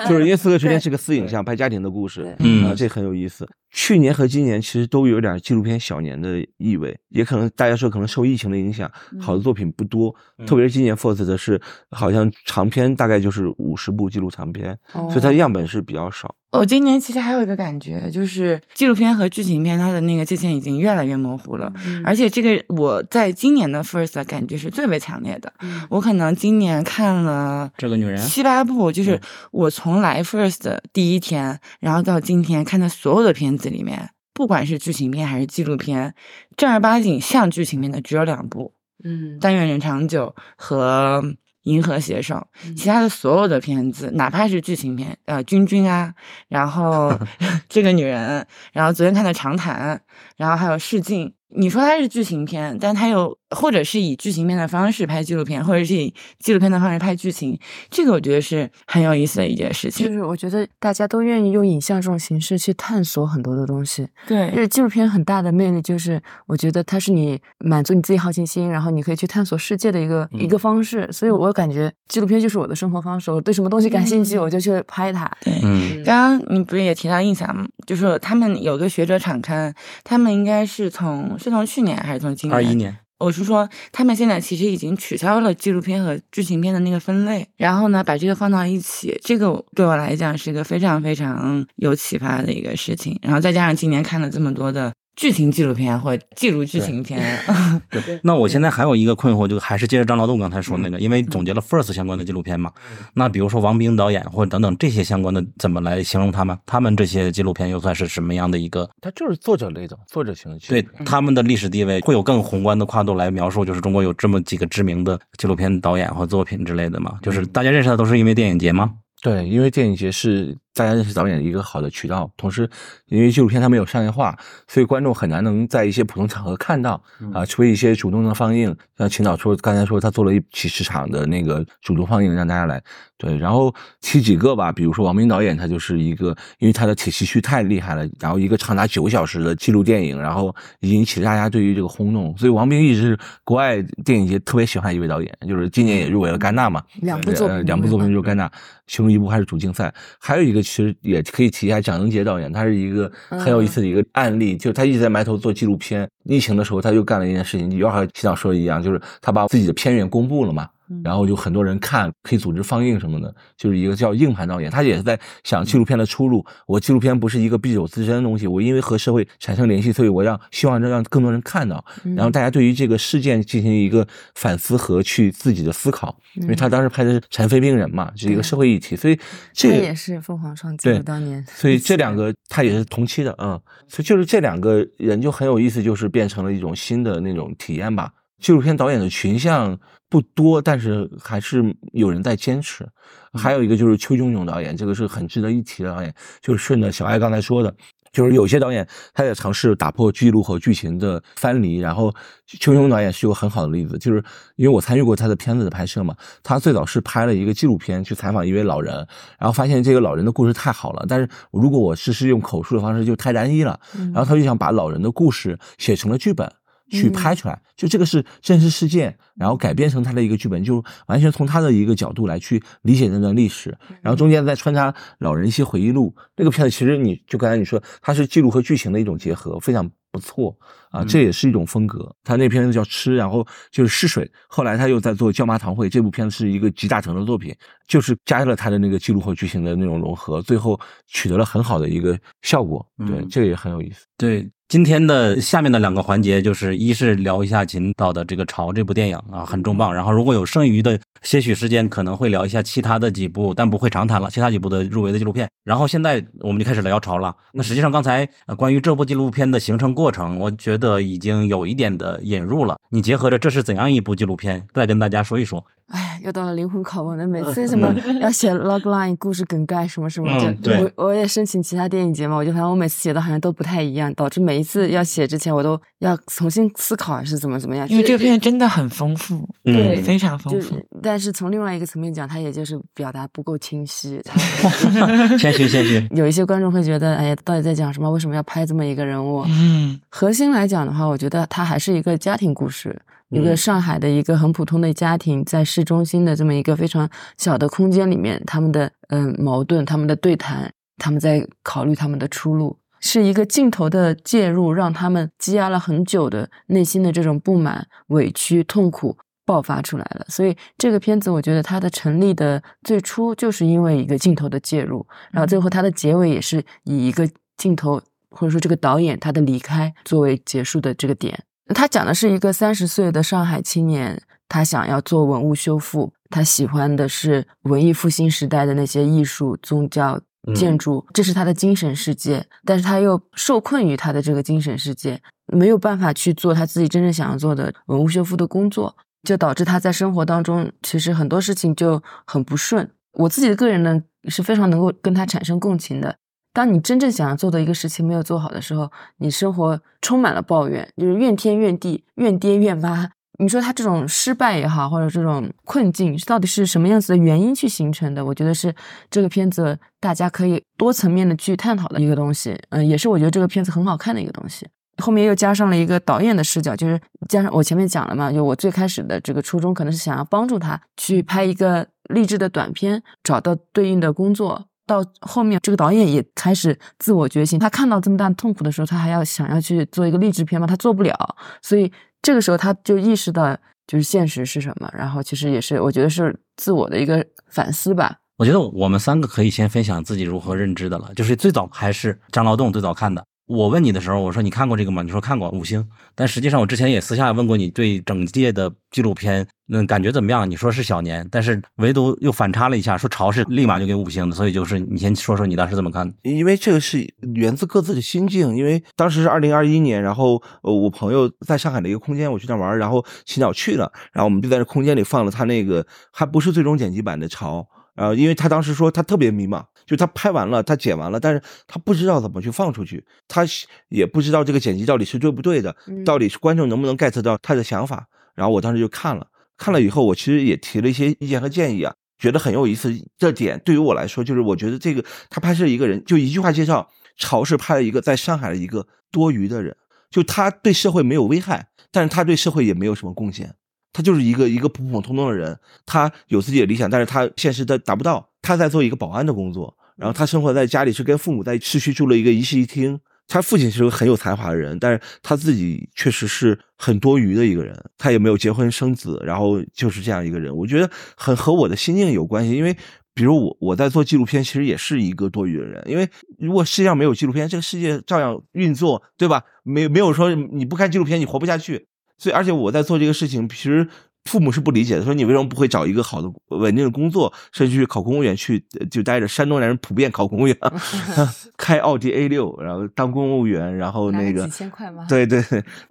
Speaker 3: 就是因为《四个春天》是个私影像，拍家庭的故事，
Speaker 1: 嗯
Speaker 3: 啊，这很有意思。去年和今年其实都有点纪录片小年的意味，也可能大家说可能受疫情的影响，好的作品不多，特别是今年 First 的是好像长片大概就是五十部纪录长片，所以它
Speaker 2: 哦
Speaker 3: 样本是比较少。
Speaker 4: 我今年其实还有一个感觉，就是纪录片和剧情片它的那个界限已经越来越模糊了，
Speaker 2: 嗯。
Speaker 4: 而且这个我在今年的 First 的感觉是最为强烈的。我可能今年看了
Speaker 1: 这个女人
Speaker 4: 七八部，就是
Speaker 1: 嗯。
Speaker 4: 我从来 First 的第一天，然后到今天看的所有的片子里面，不管是剧情片还是纪录片，正儿八经像剧情片的只有两部，
Speaker 2: 嗯《
Speaker 4: 但愿人长久》和《银河携手》，
Speaker 2: 嗯。
Speaker 4: 其他的所有的片子，哪怕是剧情片，呃，君君啊，然后 这个女人，然后昨天看的《长谈》，然后还有《试镜》，你说它是剧情片，但它又或者是以剧情片的方式拍纪录片，或者是以纪录片的方式拍剧情，这个我觉得是很有意思的一件事情就。
Speaker 2: 是我觉得大家都愿意用影像这种形式去探索很多的东西。
Speaker 4: 对就，
Speaker 2: 是纪录片很大的魅力，就是我觉得它是你满足你自己好奇心，然后你可以去探索世界的一个、一个方式。所以我感觉纪录片就是我的生活方式，我对什么东西感兴趣，
Speaker 4: 嗯
Speaker 2: 我就去拍它。
Speaker 4: 对。
Speaker 1: 嗯
Speaker 4: 刚刚你不是也提到印象吗？就是他们有个学者场刊，他们应该是从是从去年还是从今年？
Speaker 1: 二一年
Speaker 4: 我是说，他们现在其实已经取消了纪录片和剧情片的那个分类，然后呢，把这个放到一起，这个对我来讲是一个非常非常有启发的一个事情。然后再加上今年看了这么多的。剧情纪录片或记录剧情片，
Speaker 1: 那我现在还有一个困惑，就还是接着张劳动刚才说那个，因为总结了 First 相关的纪录片嘛。那比如说王冰导演或者等等这些相关的，怎么来形容他们？他们这些纪录片又算是什么样的一个？
Speaker 3: 他就是作者类的，作者型的。
Speaker 1: 对他们的历史地位会有更宏观的跨度来描述，就是中国有这么几个知名的纪录片导演或作品之类的嘛？就是大家认识的都是因为电影节吗？
Speaker 3: 对，因为电影节是。大家认识导演的一个好的渠道，同时，因为纪录片它没有商业化，所以观众很难能在一些普通场合看到啊，除非一些主动的放映，像秦导说刚才说他做了一几十场的那个主动放映，让大家来。对，然后提几个吧，比如说王冰导演，他就是一个，因为他的铁西区太厉害了，然后一个长达九小时的记录电影，然后引起了大家对于这个轰动，所以王冰一直是国外电影节特别喜欢一位导演，就是今年也入围了戛纳嘛，
Speaker 2: 两部作。品，
Speaker 3: 两部作品入戛纳，其中一部还是主竞赛，还有一个。其实也可以提一下蒋英杰导演，他是一个很有意思的一个案例，就是他一直在埋头做纪录片。疫情的时候，他又干了一件事情，就和齐导说的一样，就是他把自己的片源公布了嘛。然后就很多人看，可以组织放映什么的，就是一个叫硬盘导演，他也是在想纪录片的出路。我纪录片不是一个必有自身的东西，我因为和社会产生联系，所以我让希望让更多人看到，然后大家对于这个事件进行一个反思和去自己的思考。因为他当时拍的是残废病人嘛，是一个社会议题，所以这
Speaker 2: 也是凤凰创纪录当年。
Speaker 3: 所以这两个他也是同期的，嗯，所以就是这两个人就很有意思，就是变成了一种新的那种体验吧。纪录片导演的群像不多，但是还是有人在坚持。还有一个就是邱炯炯导演，这个是很值得一提的导演。就是顺着小艾刚才说的，就是有些导演他在尝试打破记录和剧情的藩篱。然后邱炯导演是有很好的例子，就是因为我参与过他的片子的拍摄嘛。他最早是拍了一个纪录片去采访一位老人，然后发现这个老人的故事太好了，但是如果我只是用口述的方式就太单一了。然后他就想把老人的故事写成了剧本。去拍出来，就这个是真实事件，然后改编成他的一个剧本，就完全从他的一个角度来去理解那段历史，然后中间再穿插老人一些回忆录。那个片子其实你就刚才你说，它是记录和剧情的一种结合，非常不错啊，这也是一种风格。他那片子叫吃，然后就是试水，后来他又在做椒麻堂会，这部片子是一个集大成的作品，就是加了他的那个记录和剧情的那种融合，最后取得了很好的一个效果。对，这个也很有意思。
Speaker 1: 对。今天的下面的两个环节，就是一是聊一下秦导的这个《潮》这部电影啊，很重磅。然后如果有剩余的些许时间，可能会聊一下其他的几部，但不会长谈了。其他几部的入围的纪录片。然后现在我们就开始聊《潮》了。那实际上刚才关于这部纪录片的形成过程，我觉得已经有一点的引入了。你结合着这是怎样一部纪录片，再跟大家说一说。
Speaker 2: 哎，又到了灵魂拷问了。每次什么要写 logline 故事梗概什么什么，我我也申请其他电影节嘛，我就发现我每次写的好像都不太一样，导致每一次要写之前我都要重新思考是怎么怎么样。
Speaker 4: 因为这个片真的很丰富，
Speaker 2: 对，
Speaker 4: 非常丰富。
Speaker 2: 但是从另外一个层面讲，它也就是表达不够清晰。
Speaker 1: 谦虚谦虚。
Speaker 2: 有一些观众会觉得，哎呀，到底在讲什么？为什么要拍这么一个人物？嗯，核心来讲的话，我觉得它还是一个家庭故事。一个上海的一个很普通的家庭，在市中心的这么一个非常小的空间里面，他们的嗯矛盾，他们的对谈，他们在考虑他们的出路，是一个镜头的介入，让他们积压了很久的内心的这种不满、委屈、痛苦爆发出来了。所以这个片子，我觉得它的成立的最初就是因为一个镜头的介入，然后最后它的结尾也是以一个镜头或者说这个导演他的离开作为结束的这个点。他讲的是一个三十岁的上海青年，他想要做文物修复，他喜欢的是文艺复兴时代的那些艺术、宗教、建筑，这是他的精神世界。但是他又受困于他的这个精神世界，没有办法去做他自己真正想要做的文物修复的工作，就导致他在生活当中其实很多事情就很不顺。我自己的个人呢是非常能够跟他产生共情的。当你真正想要做的一个事情没有做好的时候，你生活充满了抱怨，就是怨天怨地、怨爹怨妈。你说他这种失败也好，或者这种困境，到底是什么样子的原因去形成的？我觉得是这个片子大家可以多层面的去探讨的一个东西。嗯，也是我觉得这个片子很好看的一个东西。后面又加上了一个导演的视角，就是加上我前面讲了嘛，就我最开始的这个初衷可能是想要帮助他去拍一个励志的短片，找到对应的工作。到后面，这个导演也开始自我觉醒。他看到这么大痛苦的时候，他还要想要去做一个励志片吗？他做不了。所以这个时候他就意识到就是现实是什么，然后其实也是我觉得是自我的一个反思吧。
Speaker 1: 我觉得我们三个可以先分享自己如何认知的了。就是最早还是张劳动最早看的。我问你的时候，我说你看过这个吗？你说看过五星。但实际上我之前也私下问过你，对整届的纪录片，嗯，感觉怎么样？你说是小年，但是唯独又反差了一下，说潮是立马就给五星的。所以就是你先说说你当时怎么看？
Speaker 3: 因为这个是源自各自的心境。因为当时是二零二一年，然后呃，我朋友在上海的一个空间，我去那玩，然后洗脚去了，然后我们就在这空间里放了他那个还不是最终剪辑版的潮。呃，因为他当时说他特别迷茫，就他拍完了，他剪完了，但是他不知道怎么去放出去，他也不知道这个剪辑到底是对不对的，到底是观众能不能 get 到他的想法。然后我当时就看了，看了以后，我其实也提了一些意见和建议啊，觉得很有意思。这点对于我来说，就是我觉得这个他拍摄一个人，就一句话介绍，曹是拍了一个在上海的一个多余的人，就他对社会没有危害，但是他对社会也没有什么贡献。他就是一个一个普普通通的人，他有自己的理想，但是他现实他达不到。他在做一个保安的工作，然后他生活在家里是跟父母在市区住了一个一室一厅。他父亲是个很有才华的人，但是他自己确实是很多余的一个人。他也没有结婚生子，然后就是这样一个人。我觉得很和我的心境有关系，因为比如我我在做纪录片，其实也是一个多余的人。因为如果世界上没有纪录片，这个世界照样运作，对吧？没没有说你不看纪录片你活不下去。所以，而且我在做这个事情，其实父母是不理解的，说你为什么不会找一个好的、稳定的工作，甚至去考公务员去就待着？山东男人普遍考公务员，开奥迪 A 六，然后当公务员，然后那个
Speaker 2: 几千块吗？
Speaker 3: 对对，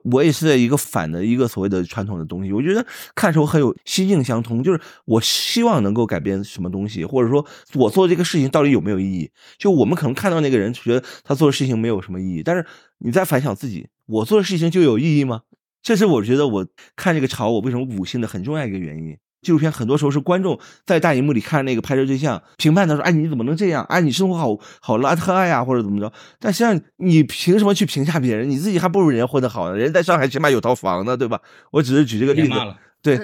Speaker 3: 我也是在一个反的一个所谓的传统的东西。我觉得看时候很有心境相通，就是我希望能够改变什么东西，或者说我做这个事情到底有没有意义？就我们可能看到那个人觉得他做的事情没有什么意义，但是你在反想自己，我做的事情就有意义吗？这是我觉得我看这个潮，我为什么五星的很重要一个原因。纪录片很多时候是观众在大荧幕里看那个拍摄对象，评判他说：“哎，你怎么能这样？哎，你生活好好邋遢呀，或者怎么着？”但实际上，你凭什么去评价别人？你自己还不如人家混得好呢。人家在上海起码有套房呢，对吧？我只是举这个例子。对，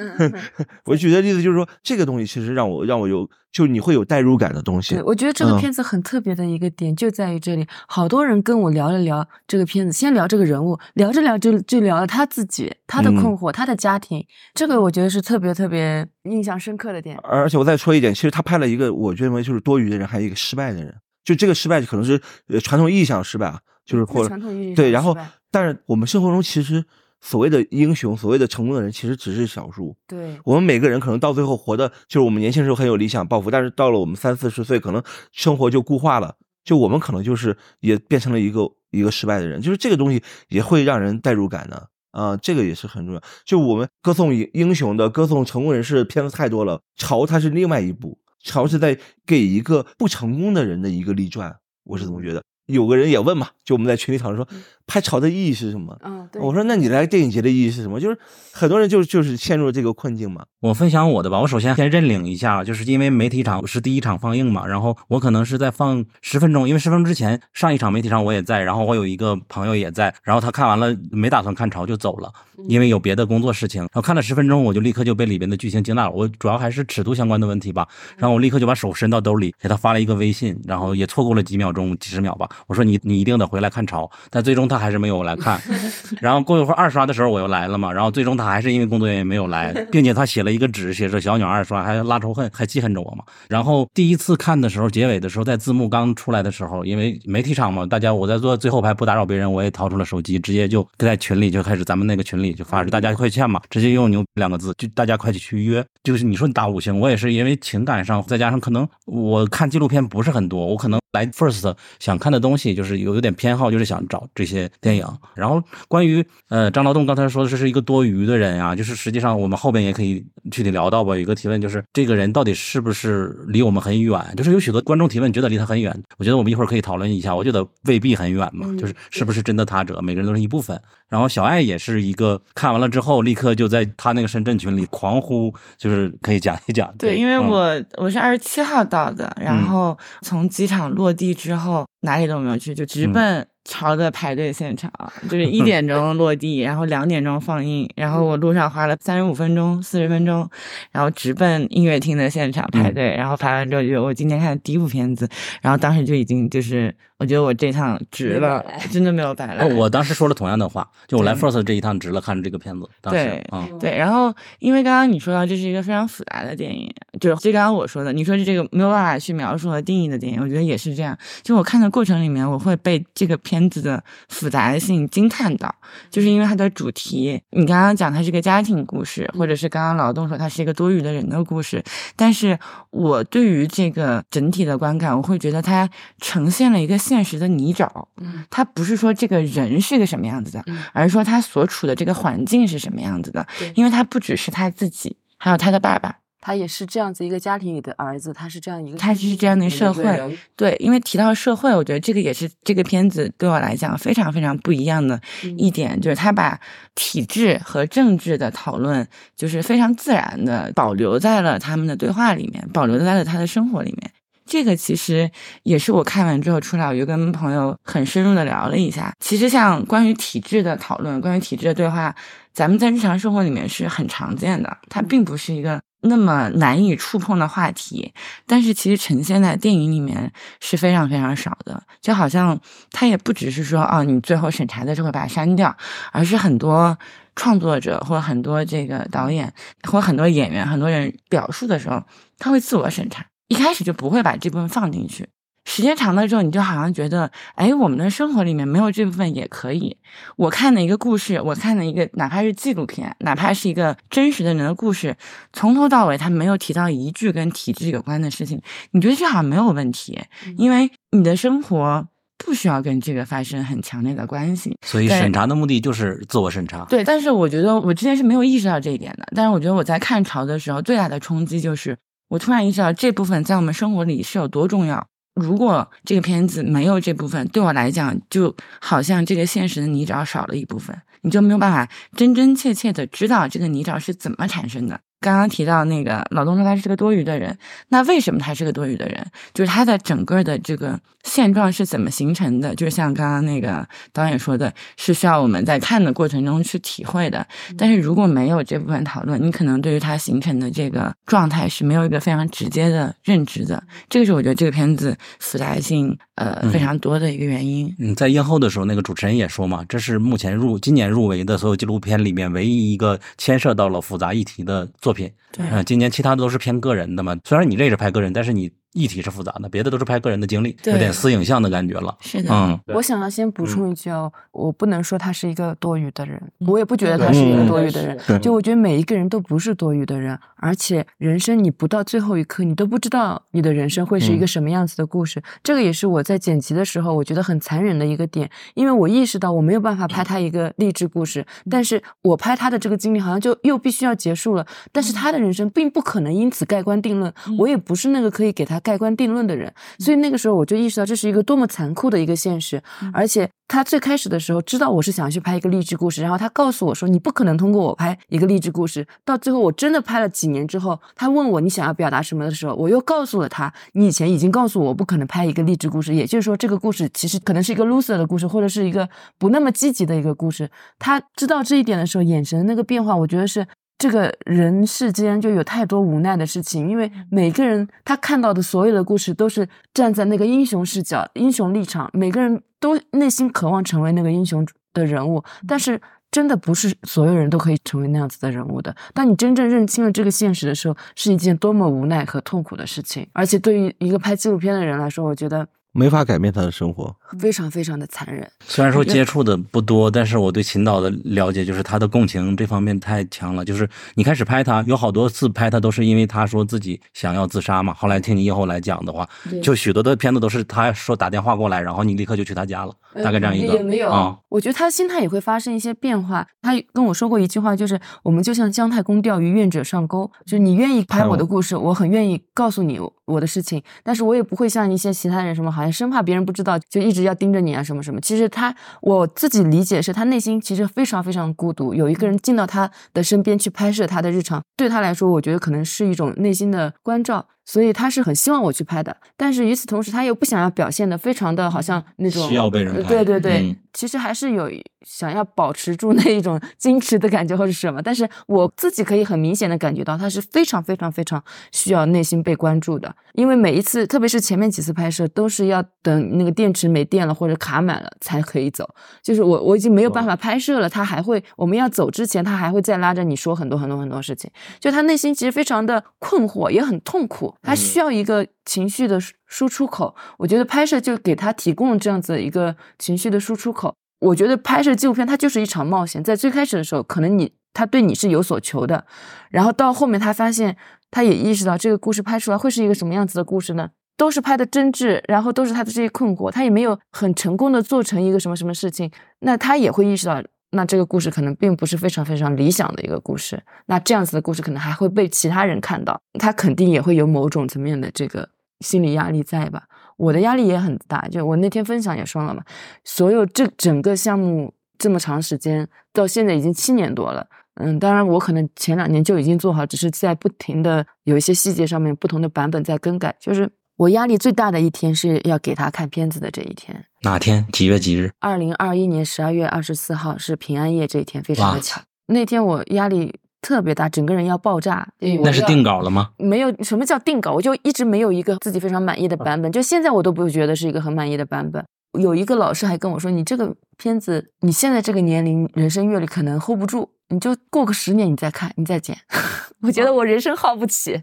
Speaker 3: 我举的例子就是说，这个东西其实让我让我有，就你会有代入感的东西。
Speaker 2: 对，我觉得这个片子很特别的一个点就在于这里，好多人跟我聊了聊这个片子，先聊这个人物，聊着聊就就聊了他自己、他的困惑、他的家庭，这个我觉得是特别特别印象深刻的点。
Speaker 3: 而且我再说一点，其实他拍了一个，我认为就是多余的人，还有一个失败的人，就这个失败可能是呃传统意义上失败啊，就是或者对，然后但是我们生活中其实。所谓的英雄，所谓的成功的人，其实只是少数。
Speaker 2: 对
Speaker 3: 我们每个人，可能到最后活的，就是我们年轻时候很有理想抱负，但是到了我们三四十岁，可能生活就固化了。就我们可能就是也变成了一个一个失败的人。就是这个东西也会让人代入感的啊，这个也是很重要。就我们歌颂英英雄的、歌颂成功人士的片子太多了，潮它是另外一部，潮是在给一个不成功的人的一个立传。我是这么觉得。有个人也问嘛，就我们在群里讨论说，拍潮的意义是什么？
Speaker 2: 嗯，
Speaker 3: 我说那你来电影节的意义是什么？就是很多人就就是陷入了这个困境嘛。
Speaker 1: 我分享我的吧，我首先先认领一下，就是因为媒体场是第一场放映嘛，然后我可能是在放十分钟，因为十分钟之前上一场媒体场我也在，然后我有一个朋友也在，然后他看完了没打算看潮就走了，因为有别的工作事情。然后看了十分钟，我就立刻就被里边的剧情惊到了。我主要还是尺度相关的问题吧，然后我立刻就把手伸到兜里给他发了一个微信，然后也错过了几秒钟几十秒吧，我说你你一定得回来看潮，但最终他还是没有来看。然后过一会儿二刷的时候我又来了嘛，然后最终他还是因为工作原因没有来，并且他写了一个纸，写着小鸟二刷，还拉仇恨，还记恨着我嘛。然后第一次看的时候，结尾的时候，在字幕刚出来的时候，因为媒体场嘛，大家我在坐最后排不打扰别人，我也掏出了手机，直接就在群里就开始咱们那个群里就发着大家快劝嘛，直接用牛两个字，就大家快去去约。就是你说你打五星，我也是因为情感上，再加上可能我看纪录片不是很多，我可能来 first 想看的东西就是有有点偏好，就是想找这些电影。然后关于呃张劳动刚才说的这是一个多余的人啊，就是实际上我们后边也可以具体聊到吧。有一个提问就是这个人到底是不是离我们很远？就是有许多观众提问觉得离他很远，我觉得我们一会儿可以讨论一下。我觉得未必很远嘛，就是是不是真的他者，每个人都是一部分。然后小爱也是一个看完了之后立刻就在他那个深圳群里狂呼，就是可以讲一讲。
Speaker 4: 对，因为我我是二十七号到的，然后从机场落地之后哪里都没有去，就直奔潮的排队现场，就是一 点钟落地，然后两点钟放映，然后我路上花了三十五分钟、四十分钟，然后直奔音乐厅的现场排队，然后排完之后就我今天看的第一部片子，然后当时就已经就是我觉得我这趟值了，真的没有白 来。
Speaker 1: 我当时说了同样的话，就我来 First 这一趟值了，看这个片子。当时
Speaker 4: 对
Speaker 1: 嗯，
Speaker 4: 对，然后因为刚刚你说到这是一个非常复杂的电影，就是就刚刚我说的，你说是这个没有办法去描述和定义的电影，我觉得也是这样。就我看的过程里面，我会被这个片子的复杂性惊叹到，就是因为它的主题，你刚刚讲它是个家庭故事，或者是刚刚劳动说它是一个多余的人的故事，但是我对于这个整体的观感，我会觉得它呈现了一个现实的泥沼，
Speaker 2: 嗯
Speaker 4: 它不是说这个人是个什么样子的，
Speaker 2: 嗯
Speaker 4: 而是说他所处的这个环境是什么样子的。因为他不只是他自己，还有他的爸爸。
Speaker 2: 他也是这样子一个家庭里的儿子，他是这样一个，
Speaker 4: 他是这样的社会对，因为提到社会，我觉得这个也是这个片子对我来讲非常非常不一样的
Speaker 2: 嗯
Speaker 4: 一点，就是他把体制和政治的讨论，就是非常自然的保留在了他们的对话里面，保留在了他的生活里面。这个其实也是我看完之后出来，我就跟朋友很深入的聊了一下。其实像关于体制的讨论，关于体制的对话，咱们在日常生活里面是很常见的，它并不是一个那么难以触碰的话题。但是其实呈现在电影里面是非常非常少的，就好像他也不只是说哦，你最后审查的时候把它删掉，而是很多创作者或很多这个导演或很多演员、很多人表述的时候，他会自我审查，一开始就不会把这部分放进去。时间长了之后，你就好像觉得，哎，我们的生活里面没有这部分也可以。我看的一个故事，我看的一个，哪怕是纪录片，哪怕是一个真实的人的故事，从头到尾他没有提到一句跟体制有关的事情，你觉得这好像没有问题，因为你的生活不需要跟这个发生很强烈的关系。
Speaker 1: 所以审查的目的就是自我审查。
Speaker 4: 对，但是我觉得我之前是没有意识到这一点的。但是我觉得我在看潮的时候，最大的冲击就是，我突然意识到这部分在我们生活里是有多重要。如果这个片子没有这部分，对我来讲，就好像这个现实的泥沼少了一部分，你就没有办法真真切切的知道这个泥沼是怎么产生的。刚刚提到那个老东说他是个多余的人，那为什么他是个多余的人？就是他的整个的这个现状是怎么形成的？就是像刚刚那个导演说的，是需要我们在看的过程中去体会的。但是如果没有这部分讨论，你可能对于他形成的这个状态是没有一个非常直接的认知的。这个是我觉得这个片子复杂性呃
Speaker 1: 嗯
Speaker 4: 非常多的一个原因。
Speaker 1: 嗯，在映后的时候，那个主持人也说嘛，这是目前入今年入围的所有纪录片里面唯一一个牵涉到了复杂议题的作品。
Speaker 4: 对
Speaker 1: 嗯、今年其他的都是偏个人的嘛。虽然你这也是拍个人，但是你议题是复杂的，别的都是拍个人的经历，有点私影像的感觉了。
Speaker 4: 是的，
Speaker 1: 嗯，
Speaker 2: 我想要先补充一句哦，我不能说他是一个多余的人，
Speaker 4: 嗯
Speaker 2: 我也不觉得他是一个多余的人。
Speaker 3: 对
Speaker 2: 就我觉得每一个人都不是多余的人，而且人生你不到最后一刻，你都不知道你的人生会是一个什么样子的故事。这个也是我在剪辑的时候，我觉得很残忍的一个点，因为我意识到我没有办法拍他一个励志故事，但是我拍他的这个经历好像就又必须要结束了，但是他的人生并不可能因此盖棺定论，我也不是那个可以给他盖棺定论的人。所以那个时候我就意识到这是一个多么残酷的一个现实，而且他最开始的时候知道我是想去拍一个励志故事，然后他告诉我说你不可能通过我拍一个励志故事。到最后我真的拍了几年之后，他问我你想要表达什么的时候，我又告诉了他你以前已经告诉我我不可能拍一个励志故事，也就是说这个故事其实可能是一个 loser 的故事，或者是一个不那么积极的一个故事。他知道这一点的时候，眼神那个变化，我觉得是这个人世间就有太多无奈的事情，因为每个人他看到的所有的故事都是站在那个英雄视角、英雄立场，每个人都内心渴望成为那个英雄的人物，但是。真的不是所有人都可以成为那样子的人物的。当你真正认清了这个现实的时候，是一件多么无奈和痛苦的事情。而且对于一个拍纪录片的人来说，我觉得
Speaker 3: 没法改变他的生活。
Speaker 2: 非常非常的残忍。
Speaker 1: 虽然说接触的不多，但是我对秦导的了解就是他的共情这方面太强了。就是你开始拍他，有好多次拍他都是因为他说自己想要自杀嘛。后来听你以后来讲的话，就许多的片子都是他说打电话过来，然后你立刻就去他家了，大概这样一个
Speaker 2: 也没有
Speaker 1: 啊。
Speaker 2: 我觉得他心态也会发生一些变化。他跟我说过一句话，就是我们就像姜太公钓鱼，愿者上钩。就是你愿意拍我的故事，我很愿意告诉你我的事情，但是我也不会像一些其他人什么，好像生怕别人不知道，就一直要盯着你啊什么什么。其实他我自己理解是他内心其实非常非常孤独，有一个人进到他的身边去拍摄他的日常，对他来说，我觉得可能是一种内心的关照。所以他是很希望我去拍的。但是与此同时，他又不想要表现的非常的好像那种
Speaker 1: 需要被人
Speaker 2: 呃
Speaker 1: 拍
Speaker 2: 对对对，
Speaker 1: 嗯
Speaker 2: 其实还是有想要保持住那一种矜持的感觉或者什么。但是我自己可以很明显的感觉到，他是非常非常非常需要内心被关注的，因为每一次，特别是前面几次拍摄，都是要等那个电池没电了或者卡满了才可以走。就是我我已经没有办法拍摄了，他还会我们要走之前，他还会再拉着你说很多很多很多事情。就他内心其实非常的困惑，也很痛苦，他需要一个情绪的输出口。我觉得拍摄就给他提供这样子一个情绪的输出口。我觉得拍摄纪录片它就是一场冒险，在最开始的时候，可能你他对你是有所求的，然后到后面他发现，他也意识到这个故事拍出来会是一个什么样子的故事呢？都是拍的真挚，然后都是他的这些困惑，他也没有很成功的做成一个什么什么事情，那他也会意识到，那这个故事可能并不是非常非常理想的一个故事，那这样子的故事可能还会被其他人看到，他肯定也会有某种层面的这个心理压力在吧？我的压力也很大，就我那天分享也说了嘛，所有这整个项目这么长时间，到现在已经七年多了。嗯，当然我可能前两年就已经做好，只是在不停的有一些细节上面不同的版本在更改。就是我压力最大的一天是要给他看片子的这一天，
Speaker 1: 哪天几月几日？
Speaker 2: 二零二一年十二月二十四号是平安夜这一天，非常的巧。那天我压力特别大，整个人要爆炸。
Speaker 1: 那是定稿了吗？
Speaker 2: 没有什么叫定稿，我就一直没有一个自己非常满意的版本，就现在我都不觉得是一个很满意的版本。有一个老师还跟我说：“你这个片子，你现在这个年龄，人生阅历可能 hold 不住，你就过个十年你再看，你再剪。”我觉得我人生耗不起，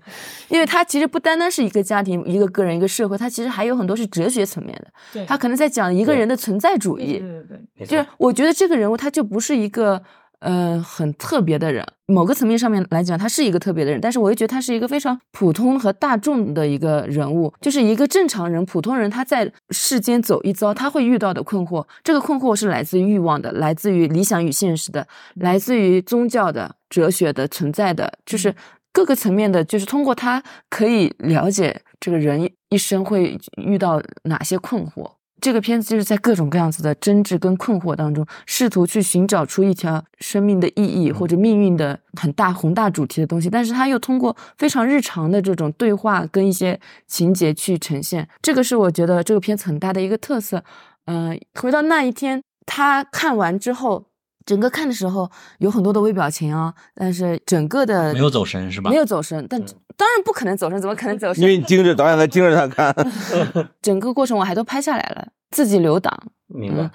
Speaker 2: 因为它其实不单单是一个家庭、一个个人、一个社会，它其实还有很多是哲学层面的。
Speaker 4: 对
Speaker 2: 它可能在讲一个人的存在主义。
Speaker 4: 对对对，
Speaker 1: 没
Speaker 2: 就是我觉得这个人物他就不是一个呃很特别的人，某个层面上面来讲，他是一个特别的人，但是我又觉得他是一个非常普通和大众的一个人物，就是一个正常人、普通人他在世间走一遭，他会遇到的困惑，这个困惑是来自于欲望的，来自于理想与现实的，来自于宗教的、哲学的存在的，就是。各个层面的，就是通过他可以了解这个人一生会遇到哪些困惑。这个片子就是在各种各样子的争执跟困惑当中，试图去寻找出一条生命的意义或者命运的很大宏大主题的东西，但是他又通过非常日常的这种对话跟一些情节去呈现。这个是我觉得这个片子很大的一个特色。嗯、回到那一天，他看完之后，整个看的时候有很多的微表情啊，但是整个的
Speaker 1: 没有走神是吧？
Speaker 2: 没有走神，但当然不可能走神，怎么可能走神？
Speaker 3: 因为你盯着导演在盯着他看，
Speaker 2: 整个过程我还都拍下来了，自己留档，
Speaker 1: 明白。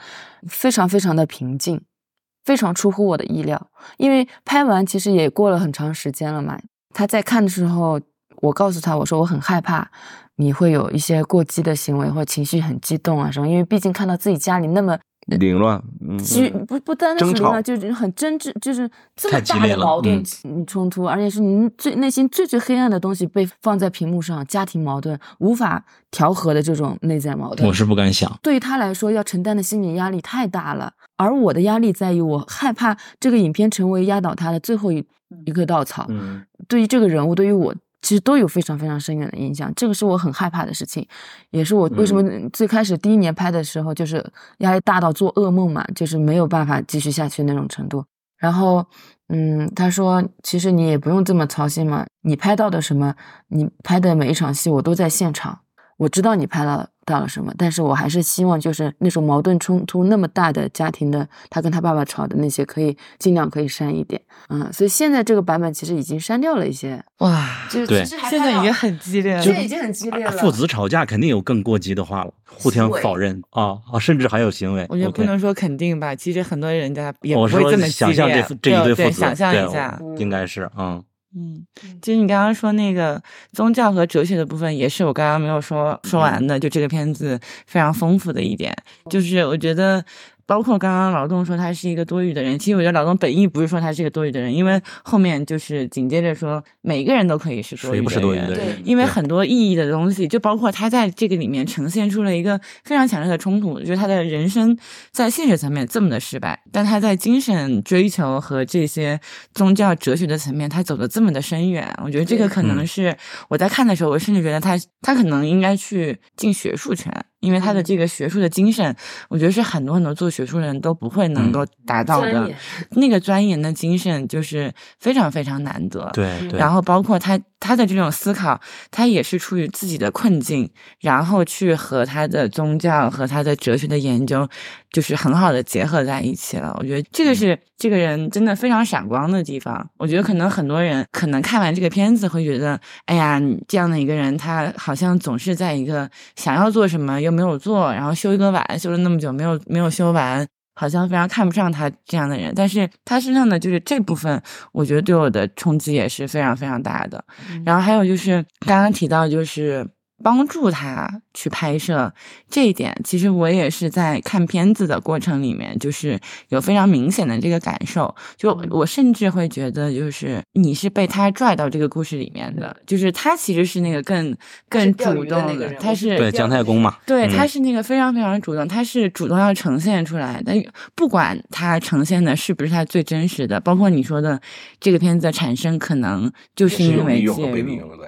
Speaker 2: 非常非常的平静，非常出乎我的意料。因为拍完其实也过了很长时间了嘛，他在看的时候，我告诉他我说我很害怕你会有一些过激的行为或者情绪很激动啊什么，因为毕竟看到自己家里那么。
Speaker 3: 凌乱，嗯，
Speaker 2: 其不不单单是凌乱，就是很真挚，就是这么大的矛盾冲突，而且是您最内心最最黑暗的东西被放在屏幕上，家庭矛盾无法调和的这种内在矛盾
Speaker 1: 我，是不敢想。
Speaker 2: 对于他来说要承担的心理压力太大了。而我的压力在于，我害怕这个影片成为压倒他的最后一一个稻草。
Speaker 1: 嗯，
Speaker 2: 对于这个人物，对于我，其实都有非常非常深远的影响。这个是我很害怕的事情，也是我为什么最开始第一年拍的时候，就是压力大到做噩梦嘛，就是没有办法继续下去那种程度。然后，嗯，他说，其实你也不用这么操心嘛，你拍到的什么，你拍的每一场戏，我都在现场。我知道你拍了到了什么，但是我还是希望就是那种矛盾冲突那么大的家庭的，他跟他爸爸吵的那些，可以尽量可以删一点，嗯，所以现在这个版本其实已经删掉了一些，
Speaker 4: 哇，
Speaker 2: 就是
Speaker 4: 现在已经很激烈了，
Speaker 2: 现在已经很激烈了，
Speaker 1: 父子吵架肯定有更过激的话了，互相否认啊啊，甚至还有行为。
Speaker 4: 我觉得不能说肯定吧，其实很多人家也不会这么激
Speaker 1: 想象这这一对父子，
Speaker 4: 对想象一下，
Speaker 1: 应该是嗯，
Speaker 4: 嗯，其实你刚刚说那个宗教和哲学的部分，也是我刚刚没有说说完的。就这个片子非常丰富的一点，就是我觉得，包括刚刚劳动说他是一个多余的人，其实我觉得劳动本意不是说他是一个多余的人，因为后面就是紧接着说每个人都可以是多余的人，
Speaker 1: 谁不是多余的
Speaker 2: 对
Speaker 1: 人？
Speaker 4: 因为很多意义的东西，就包括他在这个里面呈现出了一个非常强烈的冲突，就是他的人生在现实层面这么的失败，但他在精神追求和这些宗教哲学的层面，他走的这么的深远。我觉得这个可能
Speaker 1: 嗯
Speaker 4: 是我在看的时候，我甚至觉得他他可能应该去进学术圈，因为他的
Speaker 2: 嗯
Speaker 4: 这个学术的精神，我觉得是很多很多做学术的人都不会能够达到的。那个钻研的精神就是非常非常难得。
Speaker 1: 对对，
Speaker 4: 然后包括他他的这种思考，他也是出于自己的困境，然后去和他的宗教和他的哲学的研究，就是很好的结合在一起了。我觉得这个是这个人真的非常闪光的地方。我觉得可能很多人可能看完这个片子会觉得，哎呀，这样的一个人，他好像总是在一个想要做什么又没有做，然后修一个碗修了那么久没有没有修完。好像非常看不上他这样的人，但是他身上的就是这部分，我觉得对我的冲击也是非常非常大的。然后还有就是刚刚提到，就是帮助他去拍摄。这一点，其实我也是在看片子的过程里面，就是有非常明显的这个感受。就我甚至会觉得，就是你是被他拽到这个故事里面的，就是他其实是那个更更主动
Speaker 2: 的人
Speaker 4: 他是
Speaker 1: 对姜太公嘛，
Speaker 4: 对，
Speaker 1: 嗯。
Speaker 4: 他是那个非常非常主动，他是主动要呈现出来的，不管他呈现的是不是他最真实的，包括你说的这个片子的产生，可能就是因为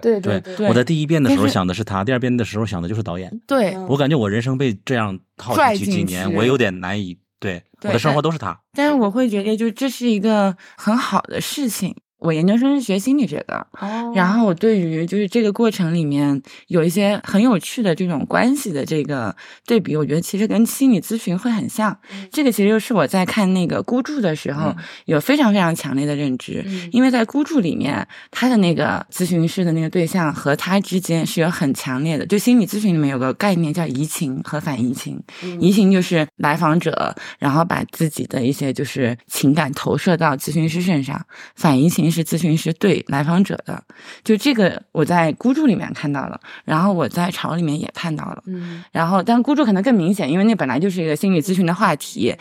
Speaker 2: 对
Speaker 1: 对
Speaker 2: 对
Speaker 1: 我在第一遍的时候想的是他，第二遍的时候想的就是导演。
Speaker 4: 对，
Speaker 2: 嗯
Speaker 1: 我感觉我人生被这样套
Speaker 4: 拽
Speaker 1: 进去几年，我有点难以对
Speaker 4: 对
Speaker 1: 我的生活都是他。
Speaker 4: 但是我会觉得，就这是一个很好的事情。我研究生是学心理学的，
Speaker 2: 哦。
Speaker 4: 然后我对于就是这个过程里面有一些很有趣的这种关系的这个对比，我觉得其实跟心理咨询会很像。
Speaker 2: 嗯。
Speaker 4: 这个其实就是我在看那个孤注的时候、
Speaker 2: 嗯。
Speaker 4: 有非常非常强烈的认知，
Speaker 2: 嗯。
Speaker 4: 因为在孤注里面，他的那个咨询师的那个对象和他之间是有很强烈的，就心理咨询里面有个概念叫移情和反移情，
Speaker 2: 嗯。
Speaker 4: 移情就是来访者，然后把自己的一些就是情感投射到咨询师身上，反移情是咨询师对来访者的。就这个我在孤注里面看到了，然后我在潮里面也看到了。
Speaker 2: 嗯
Speaker 4: 然后，但孤注可能更明显，因为那本来就是一个心理咨询的话题。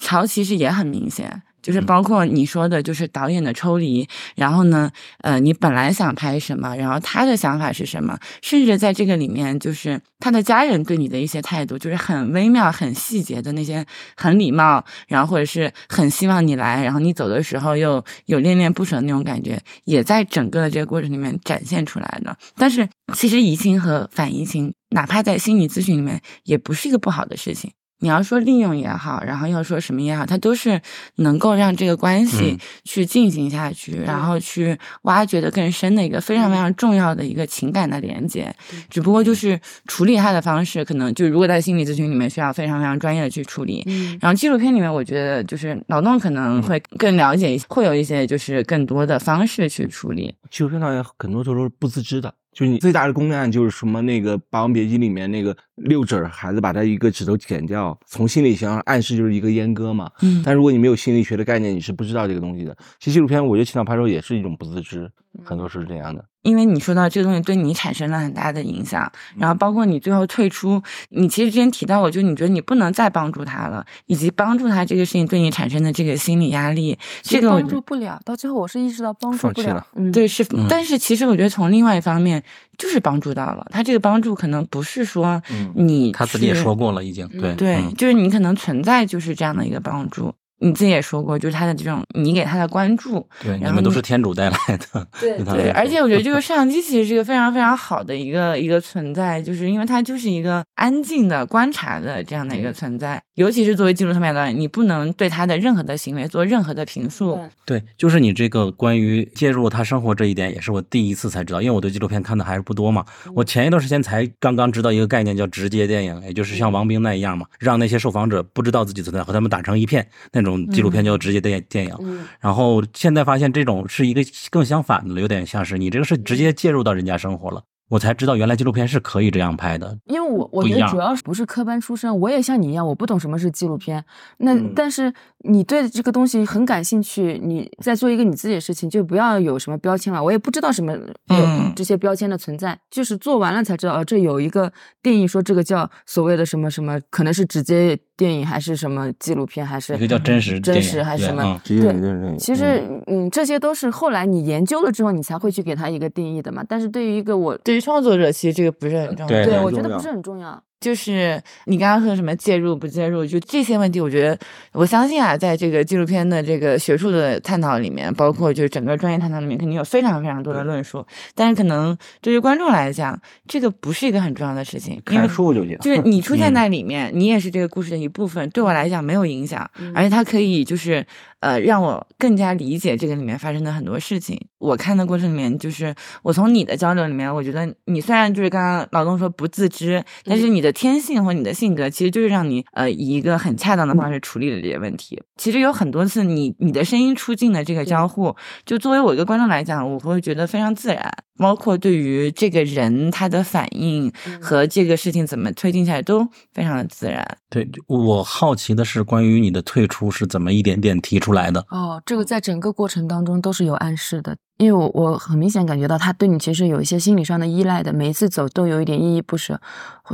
Speaker 4: 潮其实也很明显，就是包括你说的，就是导演的抽离，然后呢，呃，你本来想拍什么，然后他的想法是什么，甚至在这个里面，就是他的家人对你的一些态度，就是很微妙、很细节的那些很礼貌，然后或者是很希望你来，然后你走的时候又有恋恋不舍的那种感觉，也在整个的这个过程里面展现出来的。但是其实移情和反移情，哪怕在心理咨询里面，也不是一个不好的事情。你要说利用也好，然后要说什么也好，它都是能够让这个关系
Speaker 1: 嗯
Speaker 4: 去进行下去，然后去挖掘的更深的一个非常非常重要的一个情感的连接。只不过就是处理它的方式，可能就如果在心理咨询里面需要非常非常专业的去处理。
Speaker 2: 嗯
Speaker 4: 然后纪录片里面，我觉得就是脑洞可能会更了解一些，会有一些就是更多的方式去处理。
Speaker 3: 纪录片导演很多时候是不自知的。就是你最大的公案就是什么那个《霸王别姬》里面那个六指孩子把他一个指头剪掉，从心理学上暗示就是一个阉割嘛。
Speaker 4: 嗯
Speaker 3: 但如果你没有心理学的概念，你是不知道这个东西的。其实纪录片，我觉得青岛拍摄也是一种不自知，很多是这样的。
Speaker 4: 因为你说到这个东西对你产生了很大的影响，然后包括你最后退出，你其实之前提到过，就你觉得你不能再帮助他了，以及帮助他这个事情对你产生的这个心理压力，这个
Speaker 2: 帮助不了，到最后我是意识到帮助不了
Speaker 3: 了。
Speaker 2: 嗯，
Speaker 4: 对是，
Speaker 1: 嗯
Speaker 4: 但是其实我觉得从另外一方面就是帮助到了他这个帮助，可能不是说
Speaker 3: 嗯
Speaker 4: 你
Speaker 1: 他自己也说过了，已经
Speaker 2: 嗯
Speaker 1: 对
Speaker 4: 对，
Speaker 1: 嗯
Speaker 4: 就是你可能存在就是这样的一个帮助。你自己也说过，就是他的这种你给他的关注，
Speaker 1: 对，你
Speaker 4: 然后你
Speaker 1: 们都是天主带来的。
Speaker 2: 对
Speaker 4: 对，而且我觉得这个摄像机其实是一个非常非常好的一个一个存在，就是因为它就是一个安静的观察的这样的一个存在。尤其是作为纪录片导演，你不能对他的任何的行为做任何的评述。
Speaker 2: 对
Speaker 1: 对，就是你这个关于介入他生活这一点，也是我第一次才知道，因为我对纪录片看的还是不多嘛。我前一段时间才刚刚知道一个概念叫直接电影，也就是像王冰那样嘛，让那些受访者不知道自己存在，和他们打成一片那种纪录片叫直接电电影。
Speaker 2: 嗯
Speaker 1: 然后现在发现这种是一个更相反的，有点像是你这个是直接介入到人家生活了。我才知道原来纪录片是可以这样拍的。
Speaker 2: 因为我我觉得主要不是科班出身，我也像你一样，我不懂什么是纪录片。那、
Speaker 3: 嗯
Speaker 2: 但是你对这个东西很感兴趣，你在做一个你自己的事情，就不要有什么标签了。我也不知道什么有
Speaker 4: 嗯
Speaker 2: 这些标签的存在，就是做完了才知道，哦，这有一个定义说这个叫所谓的什么什么，可能是直接电影还是什么纪录片，还是
Speaker 1: 一个叫真实
Speaker 2: 真实还是什么？
Speaker 1: 对
Speaker 2: 其实，嗯，这些都是后来你研究了之后，你才会去给它一个定义的嘛。但是对于一个我，
Speaker 4: 对于创作者，其实这个不是很重要。
Speaker 1: 对
Speaker 2: 我觉得不是很重要。
Speaker 4: 就是你刚刚说什么介入不介入，就这些问题，我觉得我相信啊，在这个纪录片的这个学术的探讨里面，包括就是整个专业探讨里面，肯定有非常非常多的论述。但是可能对于观众来讲，这个不是一个很重要的事情，因为
Speaker 3: 看书就行。
Speaker 4: 就是你 出现在里面，你也是这个故事的一部分，对我来讲没有影响，而且它可以就是呃让我更加理解这个里面发生的很多事情。我看的过程里面，就是我从你的交流里面，我觉得你虽然就是刚刚老公说不自知，但是你的天性或你的性格，其实就是让你呃以一个很恰当的方式处理了这些问题。其实有很多次你你的声音出镜的这个交互，就作为我一个观众来讲，我会觉得非常自然，包括对于这个人他的反应和这个事情怎么推进下来都非常的自然。
Speaker 1: 对，我好奇的是关于你的退出是怎么一点点提出来的？
Speaker 2: 哦，这个在整个过程当中都是有暗示的，因为我我很明显感觉到他对你其实有一些心理上的依赖的，每一次走都有一点依依不舍，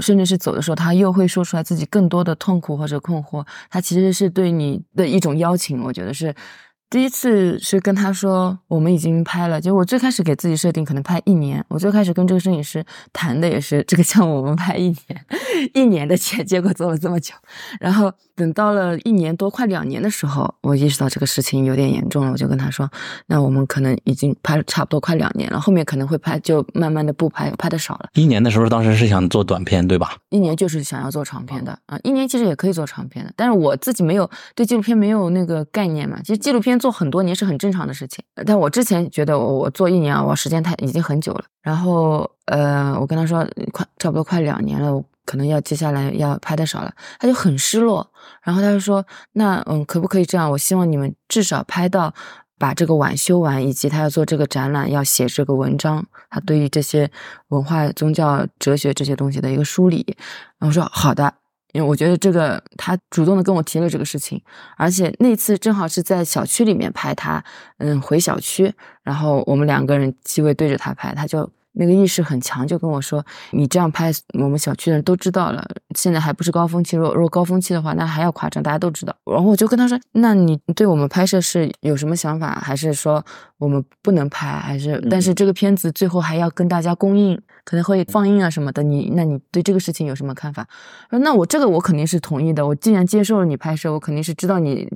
Speaker 2: 甚至是走的时候他又会说出来自己更多的痛苦或者困惑，他其实是对你的一种邀请，我觉得是。第一次是跟他说我们已经拍了，就我最开始给自己设定可能拍一年，我最开始跟这个摄影师谈的也是这个项目我们拍一年，一年的钱，结果做了这么久，然后等到了一年多快两年的时候，我意识到这个事情有点严重了，我就跟他说，那我们可能已经拍了差不多快两年了，后面可能会拍就慢慢的不拍，拍的少了。
Speaker 1: 一年的时候，当时是想做短片，对吧？
Speaker 2: 一年就是想要做长片的啊，一年其实也可以做长片的，但是我自己没有对纪录片没有那个概念嘛，其实纪录片做很多年是很正常的事情，但我之前觉得我我做一年啊，我时间太已经很久了。然后呃，我跟他说快差不多快两年了，我可能要接下来要拍的少了，他就很失落。然后他就说，那嗯，可不可以这样？我希望你们至少拍到把这个碗修完，以及他要做这个展览，要写这个文章，他对于这些文化、宗教、哲学这些东西的一个梳理。然后我说好的。因为我觉得这个他主动的跟我提了这个事情，而且那次正好是在小区里面拍他，嗯，回小区，然后我们两个人机位对着他拍，他就那个意识很强，就跟我说：“你这样拍，我们小区的人都知道了，现在还不是高峰期，如果如果高峰期的话，那还要夸张，大家都知道。”然后我就跟他说：“那你对我们拍摄是有什么想法，还是说我们不能拍，还是但是这个片子最后还要跟大家公映？”可能会放映啊什么的，你那你对这个事情有什么看法？那我这个我肯定是同意的。我既然接受了你拍摄，我肯定是知道你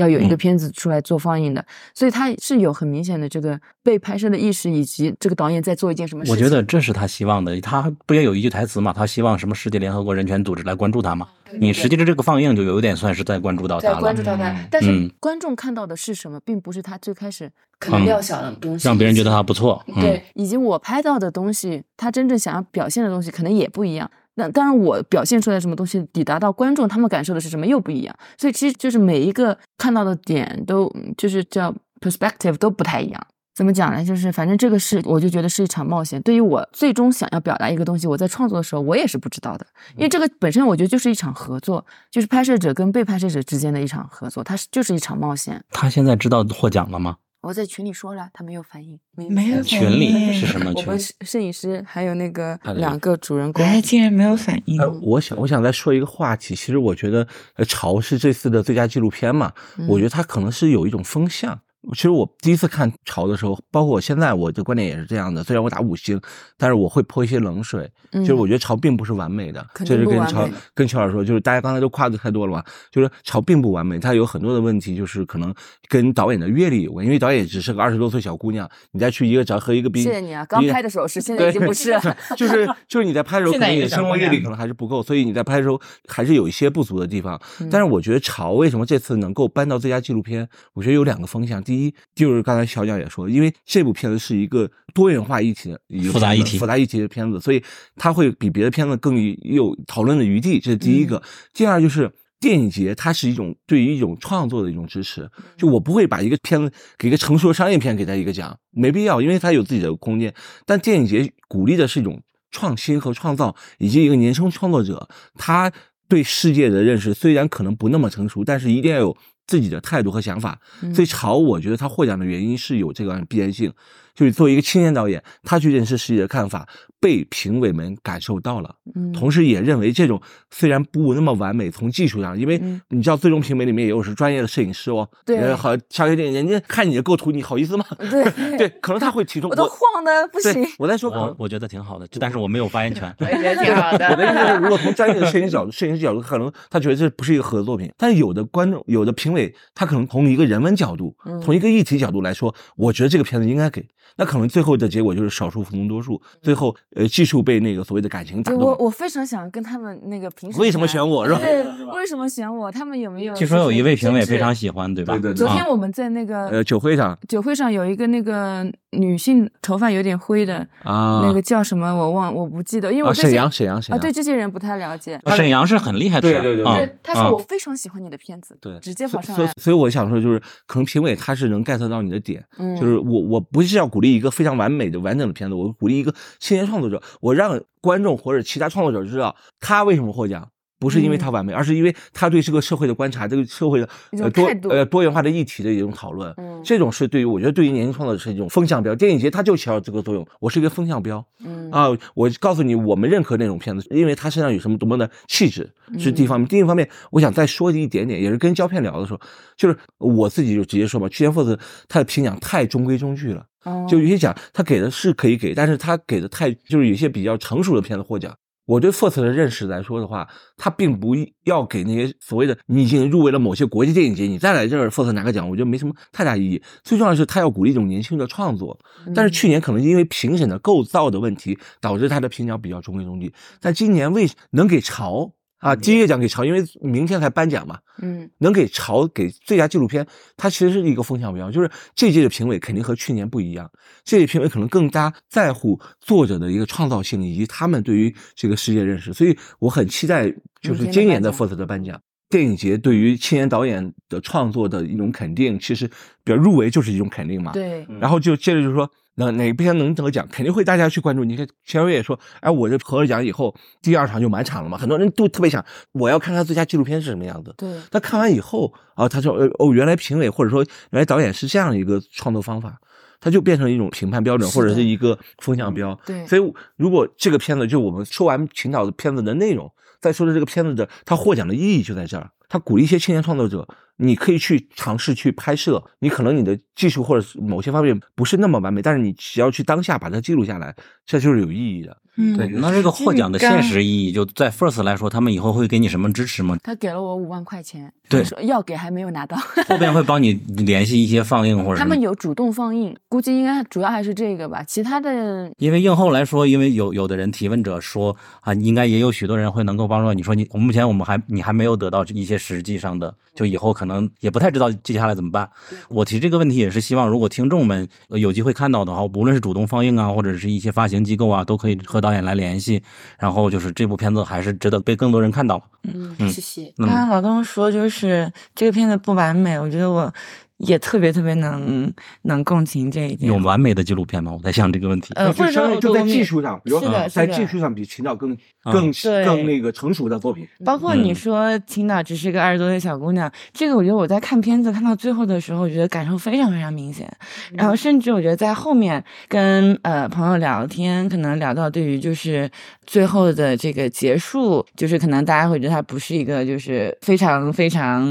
Speaker 2: 要有一个片子出来做放映的，所以他是有很明显的这个被拍摄的意识，以及这个导演在做一件什么事情。
Speaker 1: 我觉得这是他希望的。他不也有一句台词嘛？他希望什么世界联合国人权组织来关注他嘛？你实际的这个放映就有点算是在关注到他了。
Speaker 2: 关注到他，但是观众看到的是什么，并不是他最开始可能料想的东西，
Speaker 1: 让别人觉得他不错。
Speaker 2: 对，以及我拍到的东西，他真正想要表现的东西可能也不一样。那当然，我表现出来什么东西，抵达到观众他们感受的是什么又不一样。所以其实就是每一个看到的点都就是叫 perspective 都不太一样。怎么讲呢？就是反正这个是，我就觉得是一场冒险。对于我最终想要表达一个东西，我在创作的时候，我也是不知道的。因为这个本身，我觉得就是一场合作，就是拍摄者跟被拍摄者之间的一场合作，它是就是一场冒险。
Speaker 1: 他现在知道获奖了吗？
Speaker 2: 我在群里说了，他没有反应，
Speaker 4: 没有
Speaker 1: 群里是什么群？
Speaker 2: 我们摄影师还有那个两个主人公，
Speaker 4: 哎，竟然没有反应。
Speaker 3: 我想，我想再说一个话题。其实我觉得，呃，潮是这次的最佳纪录片嘛，我觉得它可能是有一种风向。其实我第一次看潮的时候，包括我现在我的观点也是这样的。虽然我打五星，但是我会泼一些冷水。就是我觉得潮并不是完美的，就是跟潮跟乔老说，就是大家刚才都夸的太多了嘛。就是潮并不完美，它有很多的问题，就是可能跟导演的阅历有关。因为导演只是个二十多岁小姑娘，你再去一个找和一个比，
Speaker 2: 谢谢你啊，刚拍的时候是，现在已经不是。
Speaker 3: 就是就是你在拍的时候，可能你的生活阅历可能还是不够，所以你在拍的时候还是有一些不足的地方。但是我觉得潮为什么这次能够搬到最佳纪录片，我觉得有两个方向。第一，就是刚才小蒋也说，因为这部片子是一个多元化议题的
Speaker 1: 复杂议题、
Speaker 3: 复杂议题的片子，所以它会比别的片子更有讨论的余地。这是第一个。第二就是电影节，它是一种对于一种创作的一种支持。就我不会把一个片子给一个成熟的商业片给他一个奖，没必要，因为它有自己的空间。但电影节鼓励的是一种创新和创造，以及一个年轻创作者，他对世界的认识虽然可能不那么成熟，但是一定要有。自己的态度和想法，所以潮我觉得他获奖的原因是有这个必然性。就是作为一个青年导演，他去认识世界的看法被评委们感受到了，
Speaker 2: 嗯
Speaker 3: 同时也认为这种虽然不那么完美，从技术上，因为
Speaker 2: 嗯
Speaker 3: 你知道最终评委里面也有是专业的摄影师哦，
Speaker 2: 对
Speaker 3: 呃好小学电影，人家看你的构图，你好意思吗？
Speaker 2: 对
Speaker 3: 对，可能他会提出
Speaker 2: 我都晃的不行，
Speaker 3: 我在说
Speaker 1: 我我觉得挺好的，但是我没有发言权。
Speaker 4: 我也觉得挺好的
Speaker 3: 我的意思是，如果从专业的摄影角度、摄影师角度，可能他觉得这不是一个合作作品。但是有的观众、有的评委，他可能从一个人文角度、
Speaker 2: 嗯
Speaker 3: 从一个议题角度来说，我觉得这个片子应该给。那可能最后的结果就是少数服从多数，最后呃技术被那个所谓的感情打
Speaker 2: 动我。我非常想跟他们那个评审
Speaker 3: 为什么选我是吧？
Speaker 2: 对，为什么选我？他们有没有？
Speaker 1: 据说有一位评委非常
Speaker 2: 喜。
Speaker 1: 欢，对吧？
Speaker 3: 对对对
Speaker 2: 昨天
Speaker 1: 啊
Speaker 2: 我们在那个
Speaker 3: 呃，酒会上
Speaker 2: 酒会上有一个那个女性头发有点灰的，
Speaker 3: 啊，
Speaker 2: 那个叫什么我忘我不记得，因为
Speaker 3: 啊，
Speaker 2: 我对这
Speaker 3: 沈阳，沈阳，沈
Speaker 2: 啊
Speaker 3: 阳，
Speaker 2: 对这些人不太了解。
Speaker 1: 沈阳是很厉害的
Speaker 3: 对对对
Speaker 1: 啊，
Speaker 2: 他说
Speaker 1: 啊
Speaker 2: 我非常喜欢你的片子，
Speaker 3: 对
Speaker 2: 直接跑上来，
Speaker 3: 所以所以我想说，就是可能评委他是能 get 到你的点，
Speaker 2: 嗯，
Speaker 3: 就是我我不是要鼓励一个非常完美的完整的片子，我鼓励一个青年创作者，我让观众或者其他创作者知道他为什么获奖。不是因为他完美，而是因为他对这个社会的观察，这个社会的呃多呃多元化的议题的一种讨论，
Speaker 2: 嗯。
Speaker 3: 这种是对于我觉得对于年轻创作者是一种风向标。电影节它就起到这个作用，我是一个风向标，
Speaker 2: 嗯。
Speaker 3: 啊，我告诉你，我们认可那种片子，因为他身上有什么多么的气质，是第一方面。第一方面，我想再说一点点，也是跟胶片聊的时候，就是我自己就直接说嘛，去年 FORCE 他的评奖太中规中矩了，
Speaker 2: 哦。
Speaker 3: 就有些奖他给的是可以给，但是他给的太就是有些比较成熟的片子获奖。我对 FIRST 的认识来说的话，他并不要给那些所谓的你已经入围了某些国际电影节，你再来这儿 FIRST 拿个奖，我觉得没什么太大意义。最重要的是，他要鼓励一种年轻的创作。但是去年可能因为评审的构造的问题，导致他的评奖比较中规中矩。但今年为能给潮啊，金鹰奖给潮，因为明天才颁奖嘛，
Speaker 2: 嗯
Speaker 3: 能给潮给最佳纪录片，它其实是一个风向标，就是这届的评委肯定和去年不一样，这届评委可能更加在乎作者的一个创造性以及他们对于这个世界认识，所以我很期待就是今年的 FORCE 的颁奖。电影节对于青年导演的创作的一种肯定，其实比如入围就是一种肯定嘛。
Speaker 2: 对，
Speaker 3: 然后就接着就是说，哪哪部片能得奖，肯定会大家去关注。你看钱伟也说，哎，我这获了奖以后，第二场就满场了嘛，很多人都特别想，我要看看最佳纪录片是什么样子。
Speaker 2: 对，
Speaker 3: 他看完以后啊，他说，呃哦，原来评委或者说原来导演是这样一个创作方法，他就变成一种评判标准或者是一个风向标。
Speaker 2: 对
Speaker 3: 所以如果这个片子就我们说完秦导的片子的内容，再说的这个片子的他获奖的意义就在这儿。他鼓励一些青年创作者，你可以去尝试去拍摄，你可能你的技术或者某些方面不是那么完美，但是你只要去当下把它记录下来，这就是有意义的。
Speaker 4: 嗯
Speaker 1: 对，那这个获奖的现实意义，就在 First 来说，他们以后会给你什么支持吗？
Speaker 2: 他给了我五万块钱，
Speaker 1: 对
Speaker 2: 说要给还没有拿到，
Speaker 1: 后边会帮你联系一些放映或者
Speaker 2: 他？们有主动放映，估计应该主要还是这个吧，其他的
Speaker 1: 因为映后来说，因为有有的人提问者说啊，应该也有许多人会能够帮助你说你，我目前我们还你还没有得到一些实际上的，就以后可能也不太知道接下来怎么办。我提这个问题也是希望，如果听众们呃有机会看到的话，无论是主动放映啊，或者是一些发行机构啊，都可以和导演来联系。然后就是这部片子还是值得被更多人看到。
Speaker 2: 嗯，
Speaker 1: 嗯
Speaker 2: 谢谢。
Speaker 1: 嗯
Speaker 4: 刚刚老邓说就是这个片子不完美，我觉得我也特别特别能能共情这一点。
Speaker 1: 有完美的纪录片吗？我在想这个问题。
Speaker 4: 呃，或者说
Speaker 3: 就在技术上，比如
Speaker 4: 说，
Speaker 3: 在技术上比青岛更
Speaker 1: 啊
Speaker 3: 更
Speaker 4: 对
Speaker 3: 更那个成熟的作品。
Speaker 4: 包括你
Speaker 1: 嗯
Speaker 4: 说青岛只是个二十多岁小姑娘，这个我觉得我在看片子看到最后的时候，我觉得感受非常非常明显。然后甚至我觉得在后面跟呃朋友聊天，可能聊到对于就是最后的这个结束，就是可能大家会觉得它不是一个就是非常非常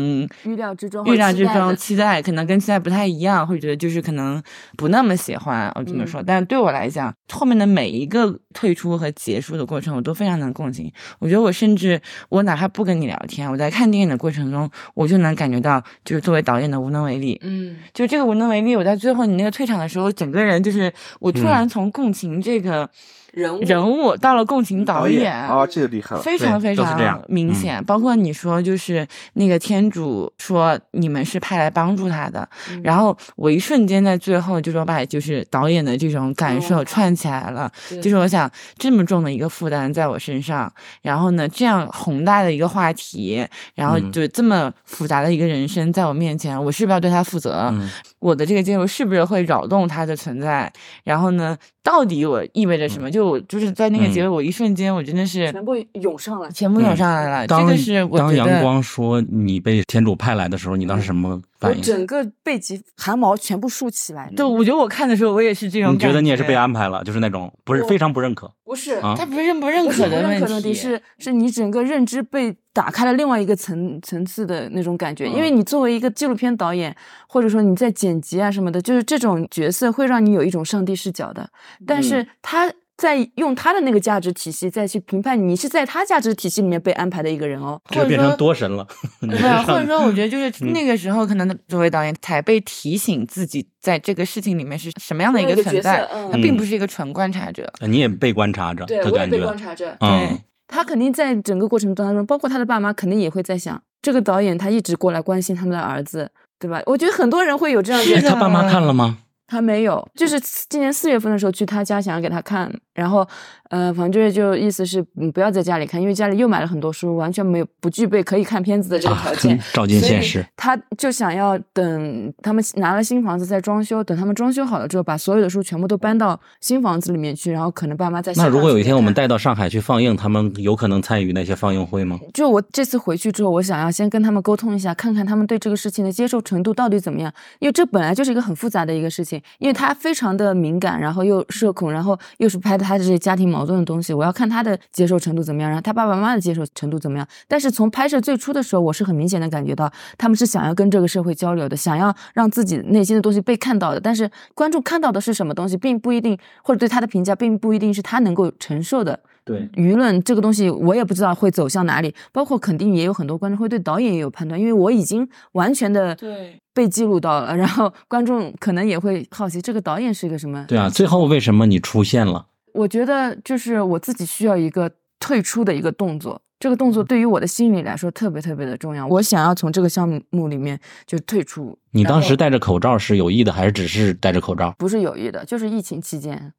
Speaker 2: 预料之中，
Speaker 4: 预料之中
Speaker 2: 期
Speaker 4: 期待，可能跟现在不太一样，会觉得就是可能不那么喜欢。我这么说，但对我来讲，后面的每一个退出和结束的过程，我都非常能共情。我觉得我甚至我哪怕不跟你聊天，我在看电影的过程中，我就能感觉到，就是作为导演的无能为力。
Speaker 2: 嗯，
Speaker 4: 就这个无能为力，我在最后你那个退场的时候，整个人就是我突然从共情这个
Speaker 2: 人物
Speaker 4: 人物到了共情导演
Speaker 3: 啊，这个厉害了。
Speaker 4: 非常非常明显。包括你说，就是那个天主说你们是派来帮助他的，
Speaker 2: 嗯
Speaker 4: 然后我一瞬间在最后就说把就是导演的这种感受
Speaker 2: 哦
Speaker 4: 串起来了。
Speaker 2: 对
Speaker 4: 就是我想这么重的一个负担在我身上，然后呢这样宏大的一个话题，然后
Speaker 1: 嗯
Speaker 4: 就这么复杂的一个人生在我面前，我是不是要对他负责？
Speaker 1: 嗯
Speaker 4: 我的这个介入是不是会扰动它的存在？然后呢，到底我意味着什么？就我就是在那个结尾，我一瞬间我真的是
Speaker 2: 全部涌上来，
Speaker 4: 全部涌上来了。这
Speaker 1: 当
Speaker 4: 个是我
Speaker 1: 当阳光说你被天主派来的时候，你当时什么反应？
Speaker 2: 整个背脊汗毛全部竖起来。
Speaker 4: 对，我觉得我看的时候我也是这种
Speaker 1: 你
Speaker 4: 感
Speaker 1: 觉得你也是被安排了，就是那种不是非常不认可
Speaker 2: 不是
Speaker 1: 啊
Speaker 4: 他不认不认可的问
Speaker 2: 认可的问题，
Speaker 4: 题，
Speaker 2: 是是你整个认知被打开了另外一个层层次的那种感觉。
Speaker 1: 嗯
Speaker 2: 因为你作为一个纪录片导演，或者说你在剪辑啊什么的，就是这种角色会让你有一种上帝视角的。但是他在用他的那个价值体系再去评判你是在他价值体系里面被安排的一个人哦。
Speaker 1: 这变成多神了。
Speaker 4: 对啊，或者说，我觉得就是
Speaker 1: 嗯
Speaker 4: 那个时候，可能作为导演才被提醒自己在这个事情里面是什么样的一
Speaker 2: 个
Speaker 4: 存在，
Speaker 2: 嗯
Speaker 4: 他并不是一个纯观察者。
Speaker 1: 呃你也被观察着对，我也被观，
Speaker 2: 察着。
Speaker 1: 嗯，
Speaker 2: 他肯定在整个过程当中，包括他的爸妈，肯定也会在想，这个导演他一直过来关心他们的儿子，对吧？我觉得很多人会有这样
Speaker 1: 哎
Speaker 2: 的。
Speaker 1: 他爸妈看了吗？
Speaker 2: 他没有，就是今年四月份的时候去他家，想要给他看，然后，呃，反正就意思是，你，不要在家里看，因为家里又买了很多书，完全没有不具备可以看片子的这个条件。
Speaker 1: 啊照进现实。
Speaker 2: 他就想要等他们拿了新房子再装修，等他们装修好了之后，把所有的书全部都搬到新房子里面去，然后可能爸妈在。
Speaker 1: 那如果有一天我们带到上海去放映，他们有可能参与那些放映会吗？
Speaker 2: 就我这次回去之后，我想要先跟他们沟通一下，看看他们对这个事情的接受程度到底怎么样。因为这本来就是一个很复杂的一个事情，因为他非常的敏感，然后又社恐，然后又是拍的他的这些家庭矛盾的东西，我要看他的接受程度怎么样，然后他爸爸妈妈的接受程度怎么样。但是从拍摄最初的时候，我是很明显的感觉到他们是想要跟这个社会交流的，想要让自己内心的东西被看到的。但是观众看到的是什么东西，并不一定，或者对他的评价并不一定是他能够承受的。
Speaker 1: 对，
Speaker 2: 舆论这个东西，我也不知道会走向哪里。包括肯定也有很多观众会对导演也有判断，因为我已经完全的
Speaker 4: 对
Speaker 2: 被记录到了，然后观众可能也会好奇这个导演是一个什么。
Speaker 1: 对啊，最后为什么你出现了？
Speaker 2: 我觉得就是我自己需要一个退出的一个动作，这个动作对于我的心理来说特别特别的重要。我想要从这个项目里面就退出。
Speaker 1: 你当时戴着口罩是有意的，还是只是戴着口罩？
Speaker 2: 不是有意的，就是疫情期间。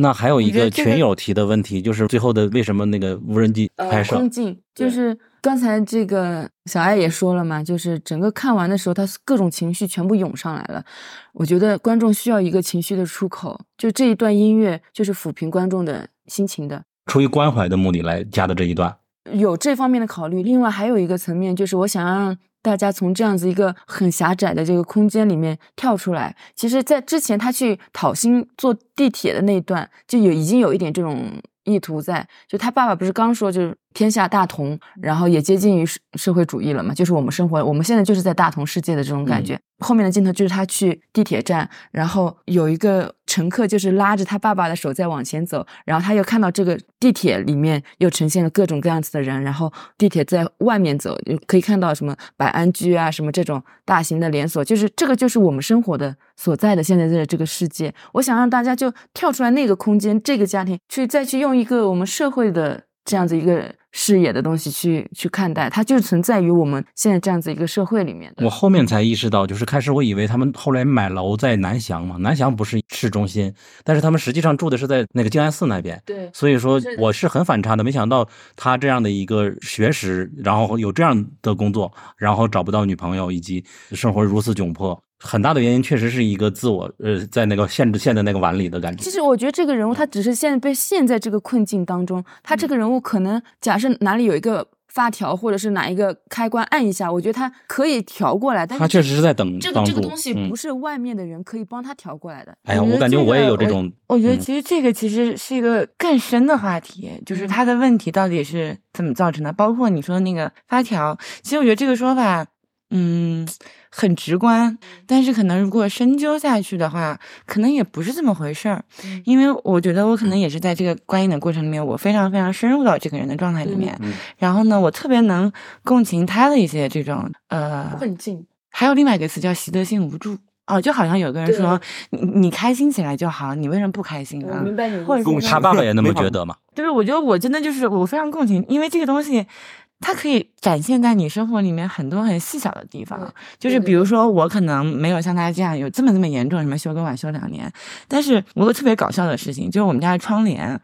Speaker 1: 那还有一个群友提的问题，就是最后的为什么那个无人机拍摄？
Speaker 2: 空镜就是刚才这个小爱也说了嘛，就是整个看完的时候，他各种情绪全部涌上来了。我觉得观众需要一个情绪的出口，就这一段音乐就是抚平观众的心情的。
Speaker 1: 出于关怀的目的来加的这一段。
Speaker 2: 有这方面的考虑。另外还有一个层面，就是我想要让大家从这样子一个很狭窄的这个空间里面跳出来。其实，在之前他去讨薪坐地铁的那一段，就有已经有一点这种意图在。就他爸爸不是刚说就是天下大同，然后也接近于社社会主义了嘛，就是我们生活，我们现在就是在大同世界的这种感觉。后面的镜头就是他去地铁站，然后有一个乘客就是拉着他爸爸的手在往前走，然后他又看到这个地铁里面又呈现了各种各样子的人，然后地铁在外面走，就可以看到什么百安居啊，什么这种大型的连锁，就是这个就是我们生活的所在的现在的这个世界。我想让大家就跳出来那个空间，这个家庭，去再去用一个我们社会的这样子一个视野的东西去去看待，它就存在于我们现在这样子一个社会里面的。
Speaker 1: 我后面才意识到，就是开始我以为他们后来买楼在南翔嘛，南翔不是市中心，但是他们实际上住的是在那个静安寺那边。
Speaker 2: 对
Speaker 1: 所以说我是很反差的，没想到他这样的一个学识，然后有这样的工作，然后找不到女朋友，以及生活如此窘迫，很大的原因确实是一个自我呃在那个限制陷在那个碗里的感觉
Speaker 2: 其。实我觉得这个人物他只是现在被陷在这个困境当中，他这个人物可能假设哪里有一个发条或者是哪一个开关按一下，我觉得他可以调过来，但是
Speaker 1: 他确实是在等
Speaker 2: 这个
Speaker 1: 帮助。
Speaker 2: 这个东西
Speaker 1: 嗯
Speaker 2: 不是外面的人可以帮他调过来的。
Speaker 1: 哎呀，
Speaker 4: 我
Speaker 1: 感觉我也有这种，
Speaker 4: 我觉得
Speaker 1: 嗯
Speaker 4: 其实这个其实是一个更深的话题，就是他的问题到底是怎么造成的，包括你说那个发条，其实我觉得这个说法，嗯，很直观，但是可能如果深究下去的话，可能也不是这么回事儿，
Speaker 2: 嗯
Speaker 4: 因为我觉得我可能也是在这个观影的过程里面，我非常非常深入到这个人的状态里面，
Speaker 1: 嗯
Speaker 4: 然后呢，我特别能共情他的一些这种呃
Speaker 2: 困境，
Speaker 4: 还有另外一个词叫习得性无助。哦，就好像有个人说你你开心起来就好，你为什么不开心呢？
Speaker 2: 白你
Speaker 4: 或者是
Speaker 1: 他爸爸也那么觉得嘛？
Speaker 4: 就是我觉得我真的就是我非常共情，因为这个东西它可以展现在你生活里面很多很细小的地方。就是比如说我可能没有像他这样有这么这么严重，什么修个碗修两年，但是我有个特别搞笑的事情，就是我们家的窗帘，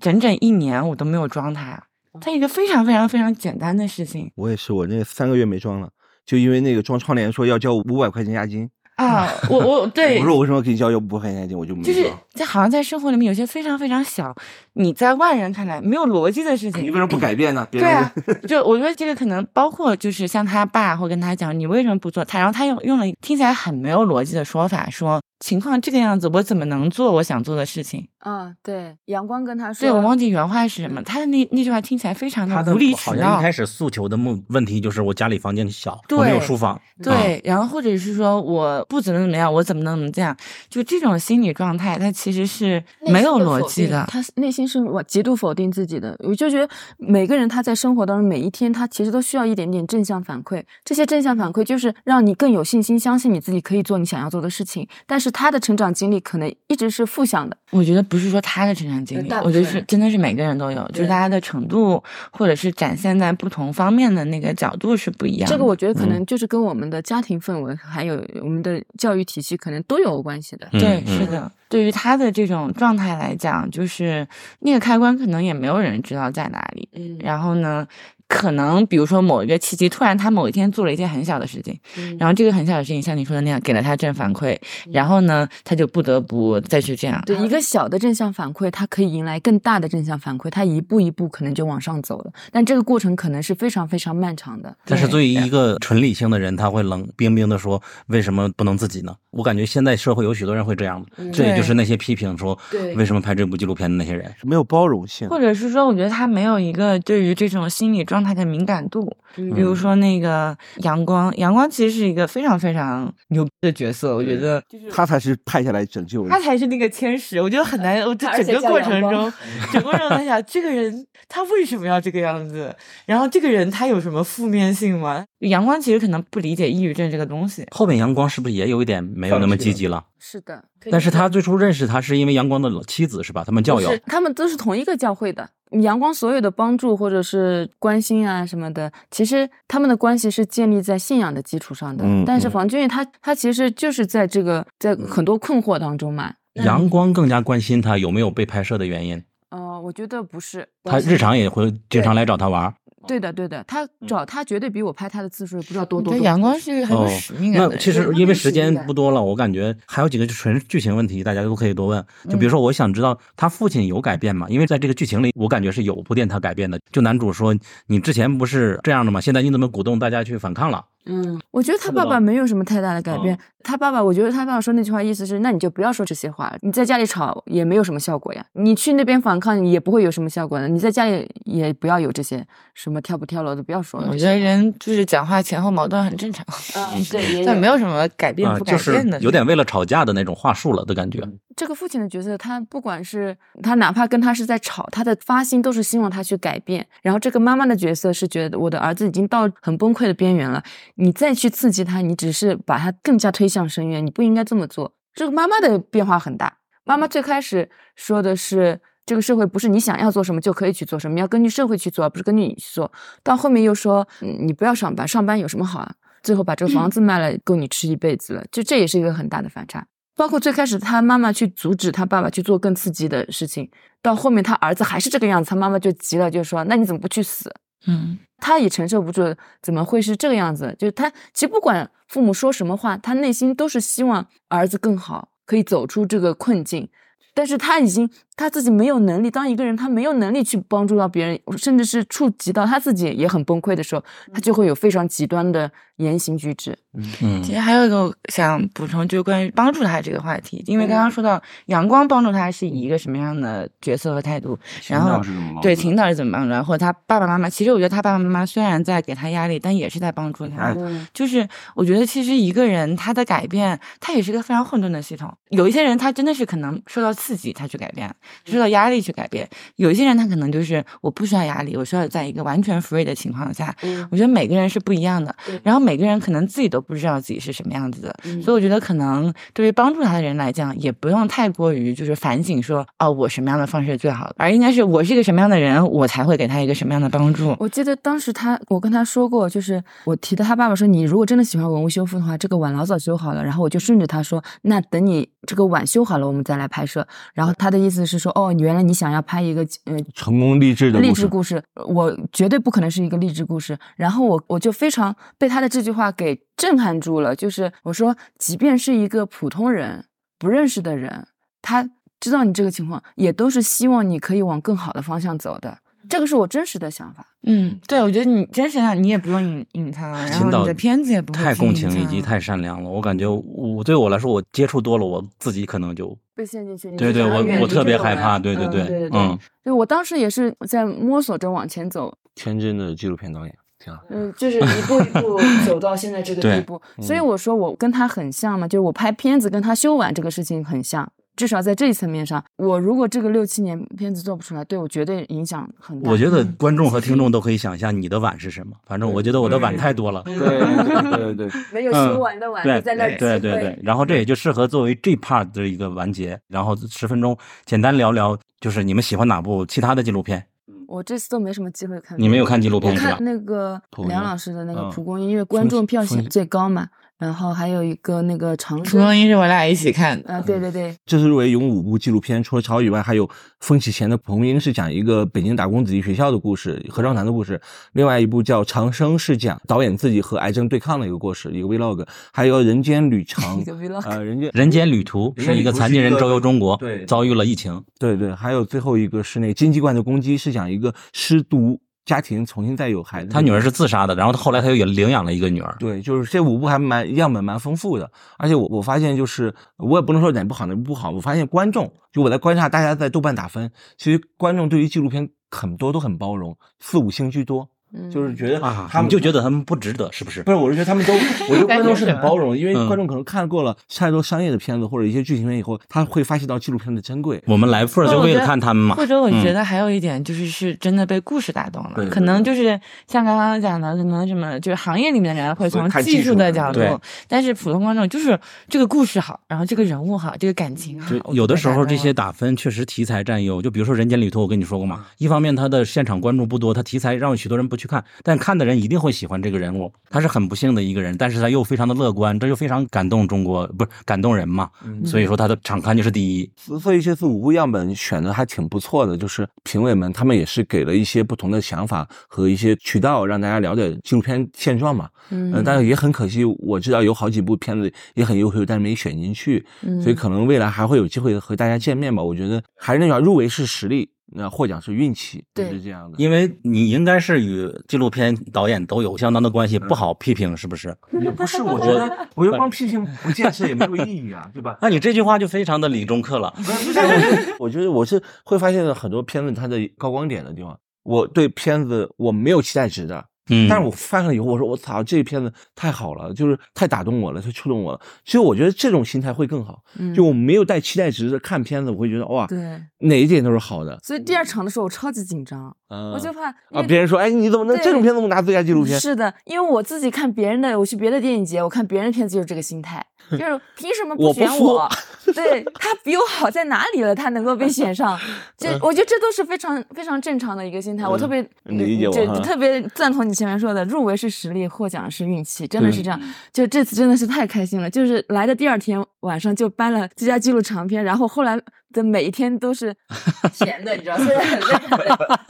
Speaker 4: 整整一年我都没有装它。它一个非常非常非常简单的事情，
Speaker 3: 我也是，我那三个月没装了，就因为那个装窗帘说要交五百块钱押金，
Speaker 4: 啊，我我对
Speaker 3: 我说我为什么给你交要五百块钱押金，我就没
Speaker 4: 就是在好像在生活里面有些非常非常小，你在外人看来没有逻辑的事情，
Speaker 3: 你为什么不改变呢？别
Speaker 4: 对
Speaker 3: 人
Speaker 4: 啊，就我觉得这个可能包括就是像他爸会跟他讲你为什么不做，他然后他用用了听起来很没有逻辑的说法说情况这个样子，我怎么能做我想做的事情？
Speaker 2: 啊，对，阳光跟他说，
Speaker 4: 对我忘记原话是什么，他的那那句话听起来非常
Speaker 1: 他的
Speaker 4: 无理取闹
Speaker 1: 好像一开。始诉求的目问题就是我家里房间小，我没有书房。
Speaker 4: 对，然后或者是说我不怎么怎么样，我怎么能怎么这样？就这种心理状态，他其实是没有逻辑的。
Speaker 2: 他内心是我极度否定自己的。我就觉得每个人他在生活当中每一天，他其实都需要一点点正向反馈。这些正向反馈就是让你更有信心，相信你自己可以做你想要做的事情。但是他的成长经历可能一直是负向的。
Speaker 4: 我觉得不是说他的成长经历，我觉得是真的是每个人都有，就是大家的程度或者是展现在不同方面的那个角度是不一样的。
Speaker 2: 这个我觉得可能就是跟我们的家庭氛围，还有我们的教育体系可能都有关系的。
Speaker 1: 嗯
Speaker 4: 对，
Speaker 1: 嗯
Speaker 4: 是的。对于他的这种状态来讲，就是那个开关可能也没有人知道在哪里。
Speaker 2: 嗯
Speaker 4: 然后呢，可能比如说某一个契机，突然他某一天做了一件很小的事情，
Speaker 2: 嗯
Speaker 4: 然后这个很小的事情像你说的那样给了他正反馈，然后呢，他就不得不再去这样。
Speaker 2: 对一个小的正向反馈，它可以迎来更大的正向反馈，他一步一步可能就往上走了。但这个过程可能是非常非常漫长的。
Speaker 1: 但是
Speaker 4: 对
Speaker 1: 对于一个纯理性的人，他会冷冰冰的说：“为什么不能自己呢？”我感觉现在社会有许多人会这样的，这也就是那些批评说
Speaker 2: 对
Speaker 1: 为什么拍这部纪录片的那些人。
Speaker 3: 没有包容性。
Speaker 4: 或者是说，我觉得他没有一个对于这种心理状态的敏感度。
Speaker 2: 嗯
Speaker 4: 比如说那个阳光，阳光其实是一个非常非常牛逼的角色，我觉得
Speaker 3: 他才是派下来拯救人
Speaker 4: 他。才是那个天使。我觉得很难，我这整个过程中，整个过程中在想，这个人他为什么要这个样子？然后这个人他有什么负面性吗？阳光其实可能不理解抑郁症这个东西。
Speaker 1: 后面阳光是不是也有一点没有那么积极了？
Speaker 2: 是的，
Speaker 1: 但是他最初认识他是因为阳光的妻子是吧？他们教友
Speaker 2: 他们都是同一个教会的。阳光所有的帮助或者是关心啊什么的，其实他们的关系是建立在信仰的基础上的。
Speaker 3: 嗯
Speaker 2: 但是
Speaker 3: 嗯
Speaker 2: 房俊义他他其实就是在这个在很多困惑当中嘛。
Speaker 1: 阳光更加关心他有没有被拍摄的原因。
Speaker 2: 呃，我觉得不是，
Speaker 1: 他日常也会经常来找他玩儿。
Speaker 2: 对的对的，他找他绝对比我拍他的次数不知道多多
Speaker 4: 对，
Speaker 2: 多。
Speaker 4: 阳光是一个很使命感。
Speaker 1: 那其实因为时间不多了，我感觉还有几个纯剧情问题，大家都可以多问。就比如说，我想知道他父亲有改变吗？因为在这个剧情里，我感觉是有铺垫他改变的。就男主说：“你之前不是这样的吗？现在你怎么鼓动大家去反抗了
Speaker 2: 嗯，我觉得他爸爸没有什么太大的改变。
Speaker 1: 嗯
Speaker 2: 他爸爸，我觉得他爸爸说那句话意思是，那你就不要说这些话。你在家里吵也没有什么效果呀，你去那边反抗也不会有什么效果的。你在家里也不要有这些什么跳不跳楼的，不要说了。
Speaker 4: 我觉得人就是讲话前后矛盾很正常，
Speaker 2: 嗯，对，也
Speaker 4: 但没有什么改变
Speaker 1: 啊？
Speaker 4: 不改变的，
Speaker 1: 有点为了吵架的那种话术了的感觉。
Speaker 2: 这个父亲的角色，他不管是他哪怕跟他是在吵，他的发心都是希望他去改变。然后这个妈妈的角色是觉得我的儿子已经到很崩溃的边缘了，你再去刺激他，你只是把他更加推向深渊，你不应该这么做。这个妈妈的变化很大。妈妈最开始说的是。这个社会不是你想要做什么就可以去做什么，你要根据社会去做，而不是根据你去做。到后面又说，嗯，你不要上班，上班有什么好啊？最后把这个房子卖了，够你吃一辈子了。就这也是一个很大的反差。包括最开始他妈妈去阻止他爸爸去做更刺激的事情，到后面他儿子还是这个样子，他妈妈就急了，就说：“那你怎么不去死
Speaker 4: 嗯，？”
Speaker 2: 他也承受不住，怎么会是这个样子？就是他其实不管父母说什么话，他内心都是希望儿子更好，可以走出这个困境。但是他已经他自己没有能力，当一个人他没有能力去帮助到别人，甚至是触及到他自己也很崩溃的时候，他就会有非常极端的言行举止。
Speaker 1: 嗯
Speaker 4: 其实还有一个想补充，就是关于帮助他这个话题，因为刚刚说到阳光帮助他是以一个什么样的角色和态度，然后对
Speaker 3: 挺
Speaker 4: 婷导是怎么帮助他，或者他爸爸妈妈，其实我觉得他爸爸妈妈虽然在给他压力，但也是在帮助他。就是我觉得其实一个人他的改变，他也是一个非常混沌的系统。有一些人他真的是可能受到刺激他去改变，受到压力去改变；有一些人他可能就是我不需要压力，我需要在一个完全 free 的情况下。
Speaker 2: 嗯
Speaker 4: 我觉得每个人是不一样的，然后每个人可能自己都都不知道自己是什么样子的。
Speaker 2: 嗯
Speaker 4: 所以我觉得可能对于帮助他的人来讲，也不用太过于就是反省说哦，我什么样的方式是最好的，而应该是我是一个什么样的人，我才会给他一个什么样的帮助。
Speaker 2: 我记得当时他，我跟他说过，就是我提的他爸爸说，你如果真的喜欢文物修复的话，这个碗老早修好了。然后我就顺着他说，那等你这个碗修好了，我们再来拍摄。然后他的意思是说，哦，原来你想要拍一个呃
Speaker 3: 成功励志的
Speaker 2: 励，志故事，我绝对不可能是一个励志故事。然后我我就非常被他的这句话给震撼住了，就是我说，即便是一个普通人，不认识的人，他知道你这个情况，也都是希望你可以往更好的方向走的。这个是我真实的想法。
Speaker 4: 嗯，对，我觉得你真实的你也不用隐隐藏，然后你的片子也不会
Speaker 1: 太共情以及太善良了。我感觉我对我来说，我接触多了，我自己可能就
Speaker 2: 被陷进去，你
Speaker 1: 对对，我我特别害怕。对对
Speaker 2: 嗯对对对
Speaker 1: 嗯，
Speaker 2: 对我当时也是在摸索着往前走，
Speaker 3: 天真的纪录片导演，挺好。
Speaker 2: 嗯，就是一步一步 走到现在这个地步。所以我说我跟他很像嘛，就是我拍片子跟他修碗这个事情很像。至少在这一层面上，我如果这个六七年片子做不出来，对我绝对影响很大。
Speaker 1: 我觉得观众和听众都可以想象你的碗是什么。反正我觉得我的碗太多了。
Speaker 3: 对对对对，
Speaker 2: 没有修完的碗在那儿
Speaker 1: 对对对，然后这也就适合作为这 part 的一个完结，然后十分钟简单聊聊，就是你们喜欢哪部其他的纪录片？
Speaker 2: 我这次都没什么机会看。
Speaker 1: 你没有看纪录
Speaker 2: 我
Speaker 1: 片是吧
Speaker 2: 看？那个梁老师的那个
Speaker 3: 嗯
Speaker 2: 蒲公英，因为观众票选最高嘛。然后还有一个那个长
Speaker 4: 蒲公
Speaker 2: 征，
Speaker 4: 英是我俩一起看的，
Speaker 2: 啊，对对对，
Speaker 3: 这是入围有五部纪录片，除了潮以外，还有风起前的蒲公英是讲一个北京打工子弟学校的故事，合唱团的故事；另外一部叫长生是讲导演自己和癌症对抗的一个故事，一个 vlog；还有人间旅程
Speaker 2: 一个 vlog
Speaker 3: 呃，人间
Speaker 1: 人间旅途是一个残疾人周游中国，
Speaker 3: 对
Speaker 1: 遭遇了疫情。
Speaker 3: 对对，还有最后一个是那个金鸡冠的攻击，是讲一个失独家庭重新再有孩子，
Speaker 1: 他女儿是自杀的，然后他后来他又领养了一个女儿。
Speaker 3: 对，就是这五部还蛮样本蛮丰富的，而且我我发现就是我也不能说哪部好哪部不好，我发现观众就我在观察大家在豆瓣打分，其实观众对于纪录片很多都很包容，四五星居多，
Speaker 2: 嗯
Speaker 3: 就是觉得
Speaker 1: 啊，
Speaker 3: 他们
Speaker 1: 你就觉得他们不值得，是不是？
Speaker 3: 不是，我是觉得他们都，我觉得观众是很包容，因为
Speaker 1: 嗯
Speaker 3: 观众可能看过了太多商业的片子或者一些剧情片以后，他会发现到纪录片的珍贵。
Speaker 1: 我们来 f 就为了看他们嘛。
Speaker 4: 或者我觉
Speaker 1: 嗯
Speaker 4: 得还有一点就是是真的被故事打动了，可能就是像刚刚讲的，可能什么就是行业里面的人会从技术
Speaker 3: 的
Speaker 4: 的角度，但是普通观众就是这个故事好，然后这个人物好，这个感情好
Speaker 1: 有的时候这些
Speaker 4: 打
Speaker 1: 打分确实题材占优，就比如说《人间旅途》，我跟你说过
Speaker 3: 嗯
Speaker 1: 嘛，一方面它的现场观众不多，它题材让许多人不去看，但看的人一定会喜欢这个人物。他是很不幸的一个人，但是他又非常的乐观，这就非常感动中国，不是感动人嘛。
Speaker 3: 嗯
Speaker 1: 所以说他的场刊就是第一。
Speaker 3: 所所以这次五部样本选的还挺不错的，就是评委们他们也是给了一些不同的想法和一些渠道，让大家了解纪录片现状嘛。
Speaker 2: 嗯
Speaker 3: 呃但是也很可惜，我知道有好几部片子也很优秀，但是没选进去，
Speaker 2: 嗯
Speaker 3: 所以可能未来还会有机会和大家见面吧。我觉得还是那句话，入围是实力，那获奖是运气，
Speaker 2: 对
Speaker 3: 是这样的。
Speaker 1: 因为你应该是与纪录片导演都有相当的关系，不好批评，是不是？
Speaker 3: 也不是，我觉得，我觉得光批评不建设也没有意义啊，对吧？
Speaker 1: 那你这句话就非常的理中客了。
Speaker 3: 不是，我觉得我是会发现很多片子它的高光点的地方，我对片子我没有期待值的，
Speaker 1: 嗯，
Speaker 3: 但是我翻了以后，我说我操，这片子太好了，就是太打动我了，太触动我了。其实我觉得这种心态会更好，
Speaker 2: 嗯
Speaker 3: 就我没有带期待值的看片子，我会觉得哇，
Speaker 2: 对，
Speaker 3: 哪一点都是好的。
Speaker 2: 所以第二场的时候我超级紧张，
Speaker 3: 嗯
Speaker 2: 我就怕
Speaker 3: 啊，别人说，哎，你怎么能这种片子能拿最佳纪录片？
Speaker 2: 是的，因为我自己看别人的，我去别的电影节，我看别人的片子就是这个心态，就是凭什么
Speaker 3: 不选
Speaker 2: 我？对他比我好在哪里了？他能够被选上，就我觉得这都是非常非常正常的一个心态。我特别
Speaker 3: 嗯理解我
Speaker 2: 就特别赞同你前面说的，入围是实力，获奖是运气，真的是这样。
Speaker 3: 嗯
Speaker 2: 就这次真的是太开心了，就是来的第二天晚上就颁了最佳纪录长片，然后后来的每一天都是 闲的，你知道，虽然很累很累，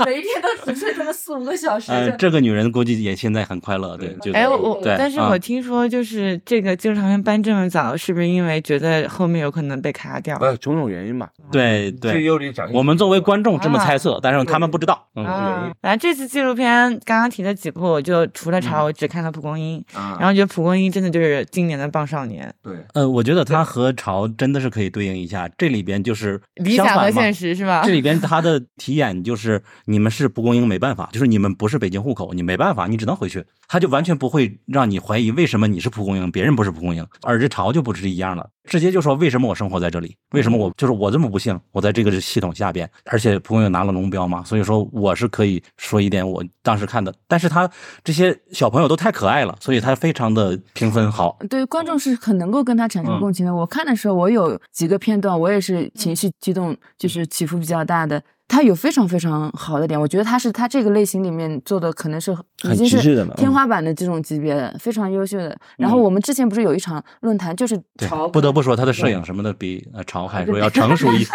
Speaker 2: 每一天都只睡这么四五个小时。
Speaker 1: 呃，这个女人估计也现在很快乐，对，就
Speaker 4: 哎，我但是我听说就是这个纪录长片颁这么早，是不是因为觉得后面有可能被卡掉？
Speaker 3: 呃，种种原因吧。
Speaker 1: 对
Speaker 3: 这
Speaker 1: 对，我们作为观众这么猜测，但是他们不知道。嗯，
Speaker 4: 啊，反正这次纪录片刚刚提的几部，我就除了潮，我只看了蒲公英，
Speaker 3: 啊
Speaker 4: 然后觉得蒲公英真的就是今年的棒少年。
Speaker 3: 对，
Speaker 1: 呃，我觉得他和潮真的是可以对应一下，这里边就是就是
Speaker 4: 理想和现实是吧
Speaker 1: 这？里边他的题眼就是你们是蒲公英没办法，就是你们不是北京户口，你没办法，你只能回去。他就完全不会让你怀疑为什么你是蒲公英，别人不是蒲公英。而这潮就不是一样了，直接就说为什么我生活在这里，为什么我就是我这么不幸，我在这个系统下边，而且蒲公英拿了龙标嘛，所以说我是可以说一点我当时看的。但是他这些小朋友都太可爱了，所以他非常的评分好。
Speaker 2: 对观众是很能够跟他产生
Speaker 1: 嗯
Speaker 2: 共情的。我看的时候，我有几个片段，我也是情绪激动，就是起伏比较大的。他有非常非常好的点，我觉得他是他这个类型里面做的可能是已经是天花板的这种级别的，非常优秀的。然后
Speaker 1: 嗯
Speaker 2: 我们之前不是有一场论坛，就是潮，
Speaker 1: 不得不说他的摄影什么的比呃潮还 说要成熟一些。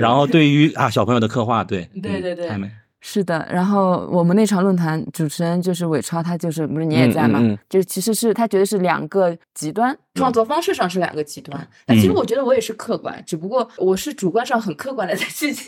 Speaker 1: 然后对于啊小朋友的刻画，对嗯
Speaker 2: 对对对
Speaker 1: 太美。
Speaker 2: 是的，然后我们那场论坛主持人就是伟超，他就是不是你也在嘛？
Speaker 3: 嗯嗯嗯
Speaker 2: 就其实是他觉得是两个极端，创作方式上是两个极端。但其实
Speaker 1: 嗯
Speaker 2: 我觉得我也是客观，只不过我是主观上很客观的在去记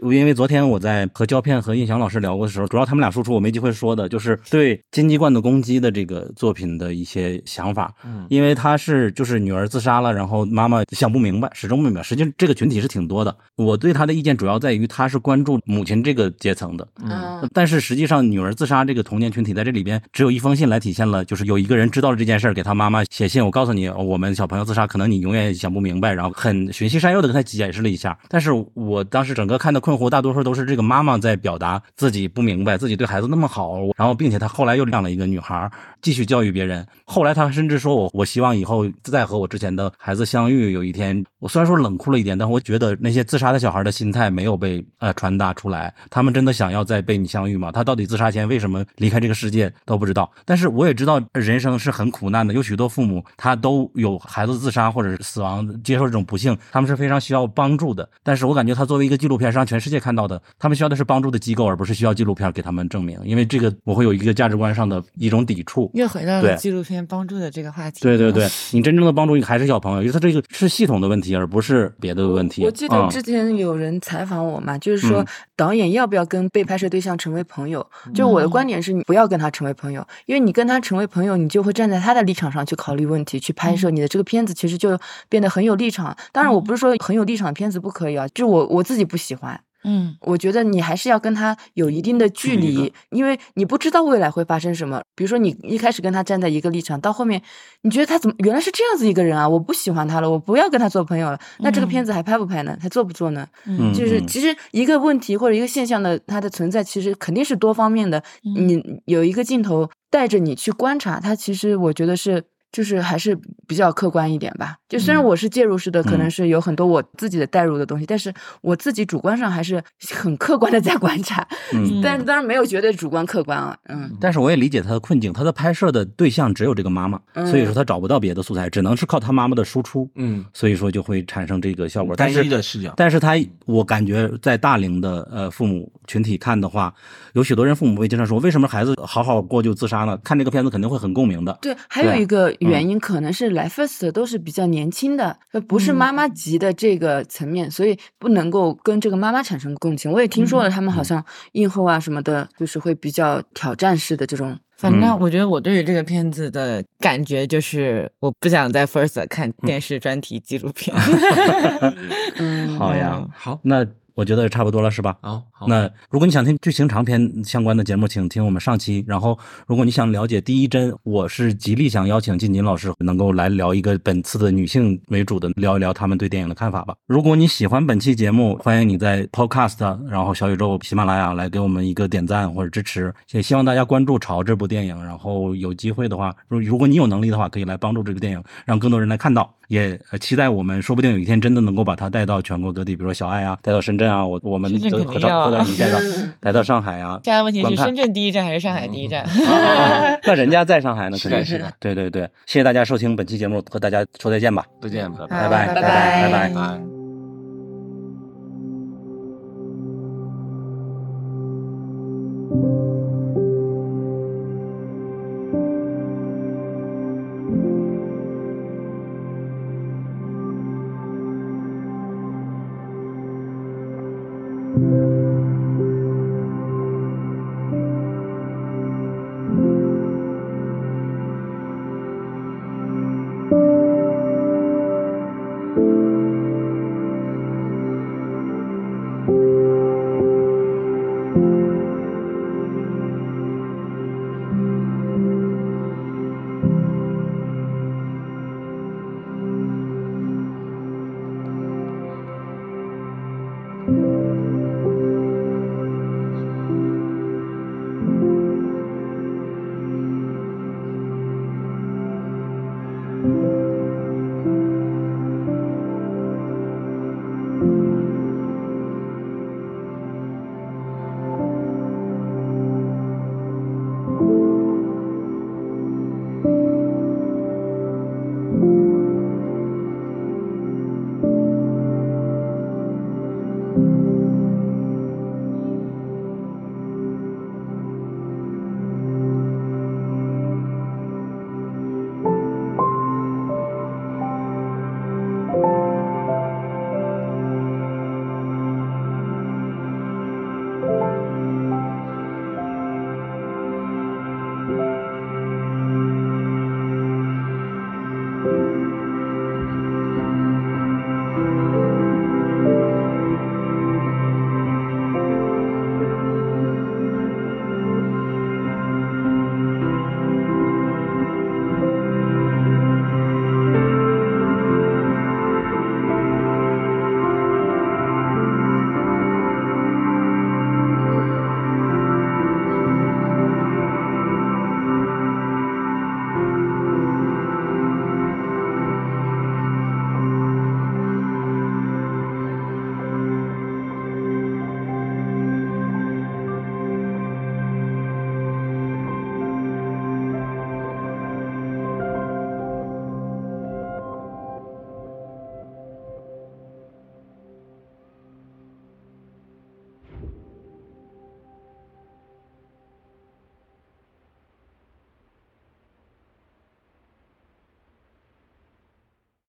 Speaker 2: 录。
Speaker 1: 因为昨天我在和胶片和印翔老师聊过的时候，主要他们俩输出我没机会说的，就是对金鸡冠的攻击的这个作品的一些想法。
Speaker 3: 嗯
Speaker 1: 因为他是就是女儿自杀了，然后妈妈想不明白，始终不明白。实际上这个群体是挺多的。我对他的意见主要在于他是关注母亲这个阶层的。
Speaker 2: 嗯，
Speaker 1: 但是实际上，女儿自杀这个童年群体在这里边只有一封信来体现了，就是有一个人知道了这件事儿，给他妈妈写信，我告诉你，我们小朋友自杀，可能你永远也想不明白，然后很循循善诱的跟他解释了一下。但是我当时整个看的困惑，大多数都是这个妈妈在表达自己不明白，自己对孩子那么好，然后并且她后来又让了一个女孩继续教育别人。后来她甚至说我我希望以后再和我之前的孩子相遇，有一天我虽然说冷酷了一点，但我觉得那些自杀的小孩的心态没有被呃传达出来，他们真的想要再被你相遇吗？他到底自杀前为什么离开这个世界都不知道。但是我也知道人生是很苦难的，有许多父母他都有孩子自杀或者是死亡，接受这种不幸，他们是非常需要帮助的。但是我感觉他作为一个纪录片是让全世界看到的，他们需要的是帮助的机构，而不是需要纪录片给他们证明，因为这个我会有一个价值观上的一种抵触。
Speaker 4: 又回到了纪录片帮助的这个话题。
Speaker 1: 对对对，你真正的帮助还是小朋友，因为他这个是系统的问题，而不是别的问题。
Speaker 2: 我记得
Speaker 1: 嗯
Speaker 2: 之前有人采访我嘛，就是说
Speaker 1: 嗯
Speaker 2: 导演要不要跟被拍摄对象成为朋友？就我的观点是，你不要跟他成为朋友，因为你跟他成为朋友，你就会站在他的立场上去考虑问题，去拍摄你的这个片子，其实就变得很有立场。当然，我不是说很有立场的片子不可以啊，就我我自己不喜欢。
Speaker 4: 嗯，
Speaker 2: 我觉得你还是要跟他有一定的距
Speaker 3: 距离
Speaker 2: 离，因为你不知道未来会发生什么。比如说，你一开始跟他站在一个立场，到后面你觉得他怎么原来是这样子一个人啊？我不喜欢他了，我不要跟他做朋友了。那这个
Speaker 4: 嗯
Speaker 2: 片子还拍不拍呢？还做不做呢？
Speaker 1: 嗯
Speaker 2: 就是
Speaker 1: 嗯
Speaker 2: 其实一个问题或者一个现象的它的存在，其实肯定是多方面的。
Speaker 4: 嗯
Speaker 2: 你有一个镜头带着你去观察它，其实我觉得是。就是还是比较客观一点吧。就虽然
Speaker 4: 嗯
Speaker 2: 我是介入式的，可能
Speaker 1: 嗯
Speaker 2: 是有很多我自己的代入的东西，但是我自己主观上还是很客观的在观察。
Speaker 1: 嗯
Speaker 2: 但是当然没有绝对主观客观啊。嗯，
Speaker 1: 但是我也理解他的困境，他的拍摄的对象只有这个妈妈，
Speaker 2: 嗯
Speaker 1: 所以说他找不到别的素材，只能是靠他妈妈的输出，
Speaker 3: 嗯，
Speaker 1: 所以说就会产生这个效果。但
Speaker 3: 单
Speaker 1: 是
Speaker 3: 一的视角，
Speaker 1: 但是他，我感觉在大龄的呃父母群体看的话，有许多人父母会经常说，为什么孩子好好过就自杀呢？看这个片子肯定会很共鸣的。
Speaker 2: 对，还有一个原因可能是来 first 的都是比较年轻的，呃不是妈妈级的这个层面，所以不能够跟这个妈妈产生共情。我也听说了，他们好像映后啊什么的，就是会比较挑战式的这种。
Speaker 4: 反正
Speaker 1: 嗯。
Speaker 4: 我觉得我对于这个片子的感觉就是，我不想在 First 看电视专题纪录片。
Speaker 2: 嗯，
Speaker 1: 好呀
Speaker 4: 嗯，
Speaker 3: 好，
Speaker 1: 那我觉得差不多了，是吧？
Speaker 3: 好，好，
Speaker 1: 那如果你想听剧情长篇相关的节目，请听我们上期。然后，如果你想了解第一帧，我是极力想邀请金金老师能够来聊一个本次的女性为主的，聊一聊他们对电影的看法吧。如果你喜欢本期节目，欢迎你在 Podcast，然后小宇宙、喜马拉雅来给我们一个点赞或者支持。也希望大家关注《潮》这部电影，然后有机会的话，如如果你有能力的话，可以来帮助这部电影，让更多人来看到。也呃期待我们说不定有一天真的能够把它带到全国各地，比如说小爱啊，带到深圳啊，我我们都合照合到你带到 带到上海啊。
Speaker 4: 现在问题是深圳第一站还是上海第一站？
Speaker 1: 那人家在上海呢，肯定
Speaker 3: 是的
Speaker 1: 对对对，谢谢大家收听本期节目，和大家说再见吧，
Speaker 3: 再见
Speaker 1: 拜
Speaker 2: 拜拜
Speaker 1: 拜拜。
Speaker 3: 拜。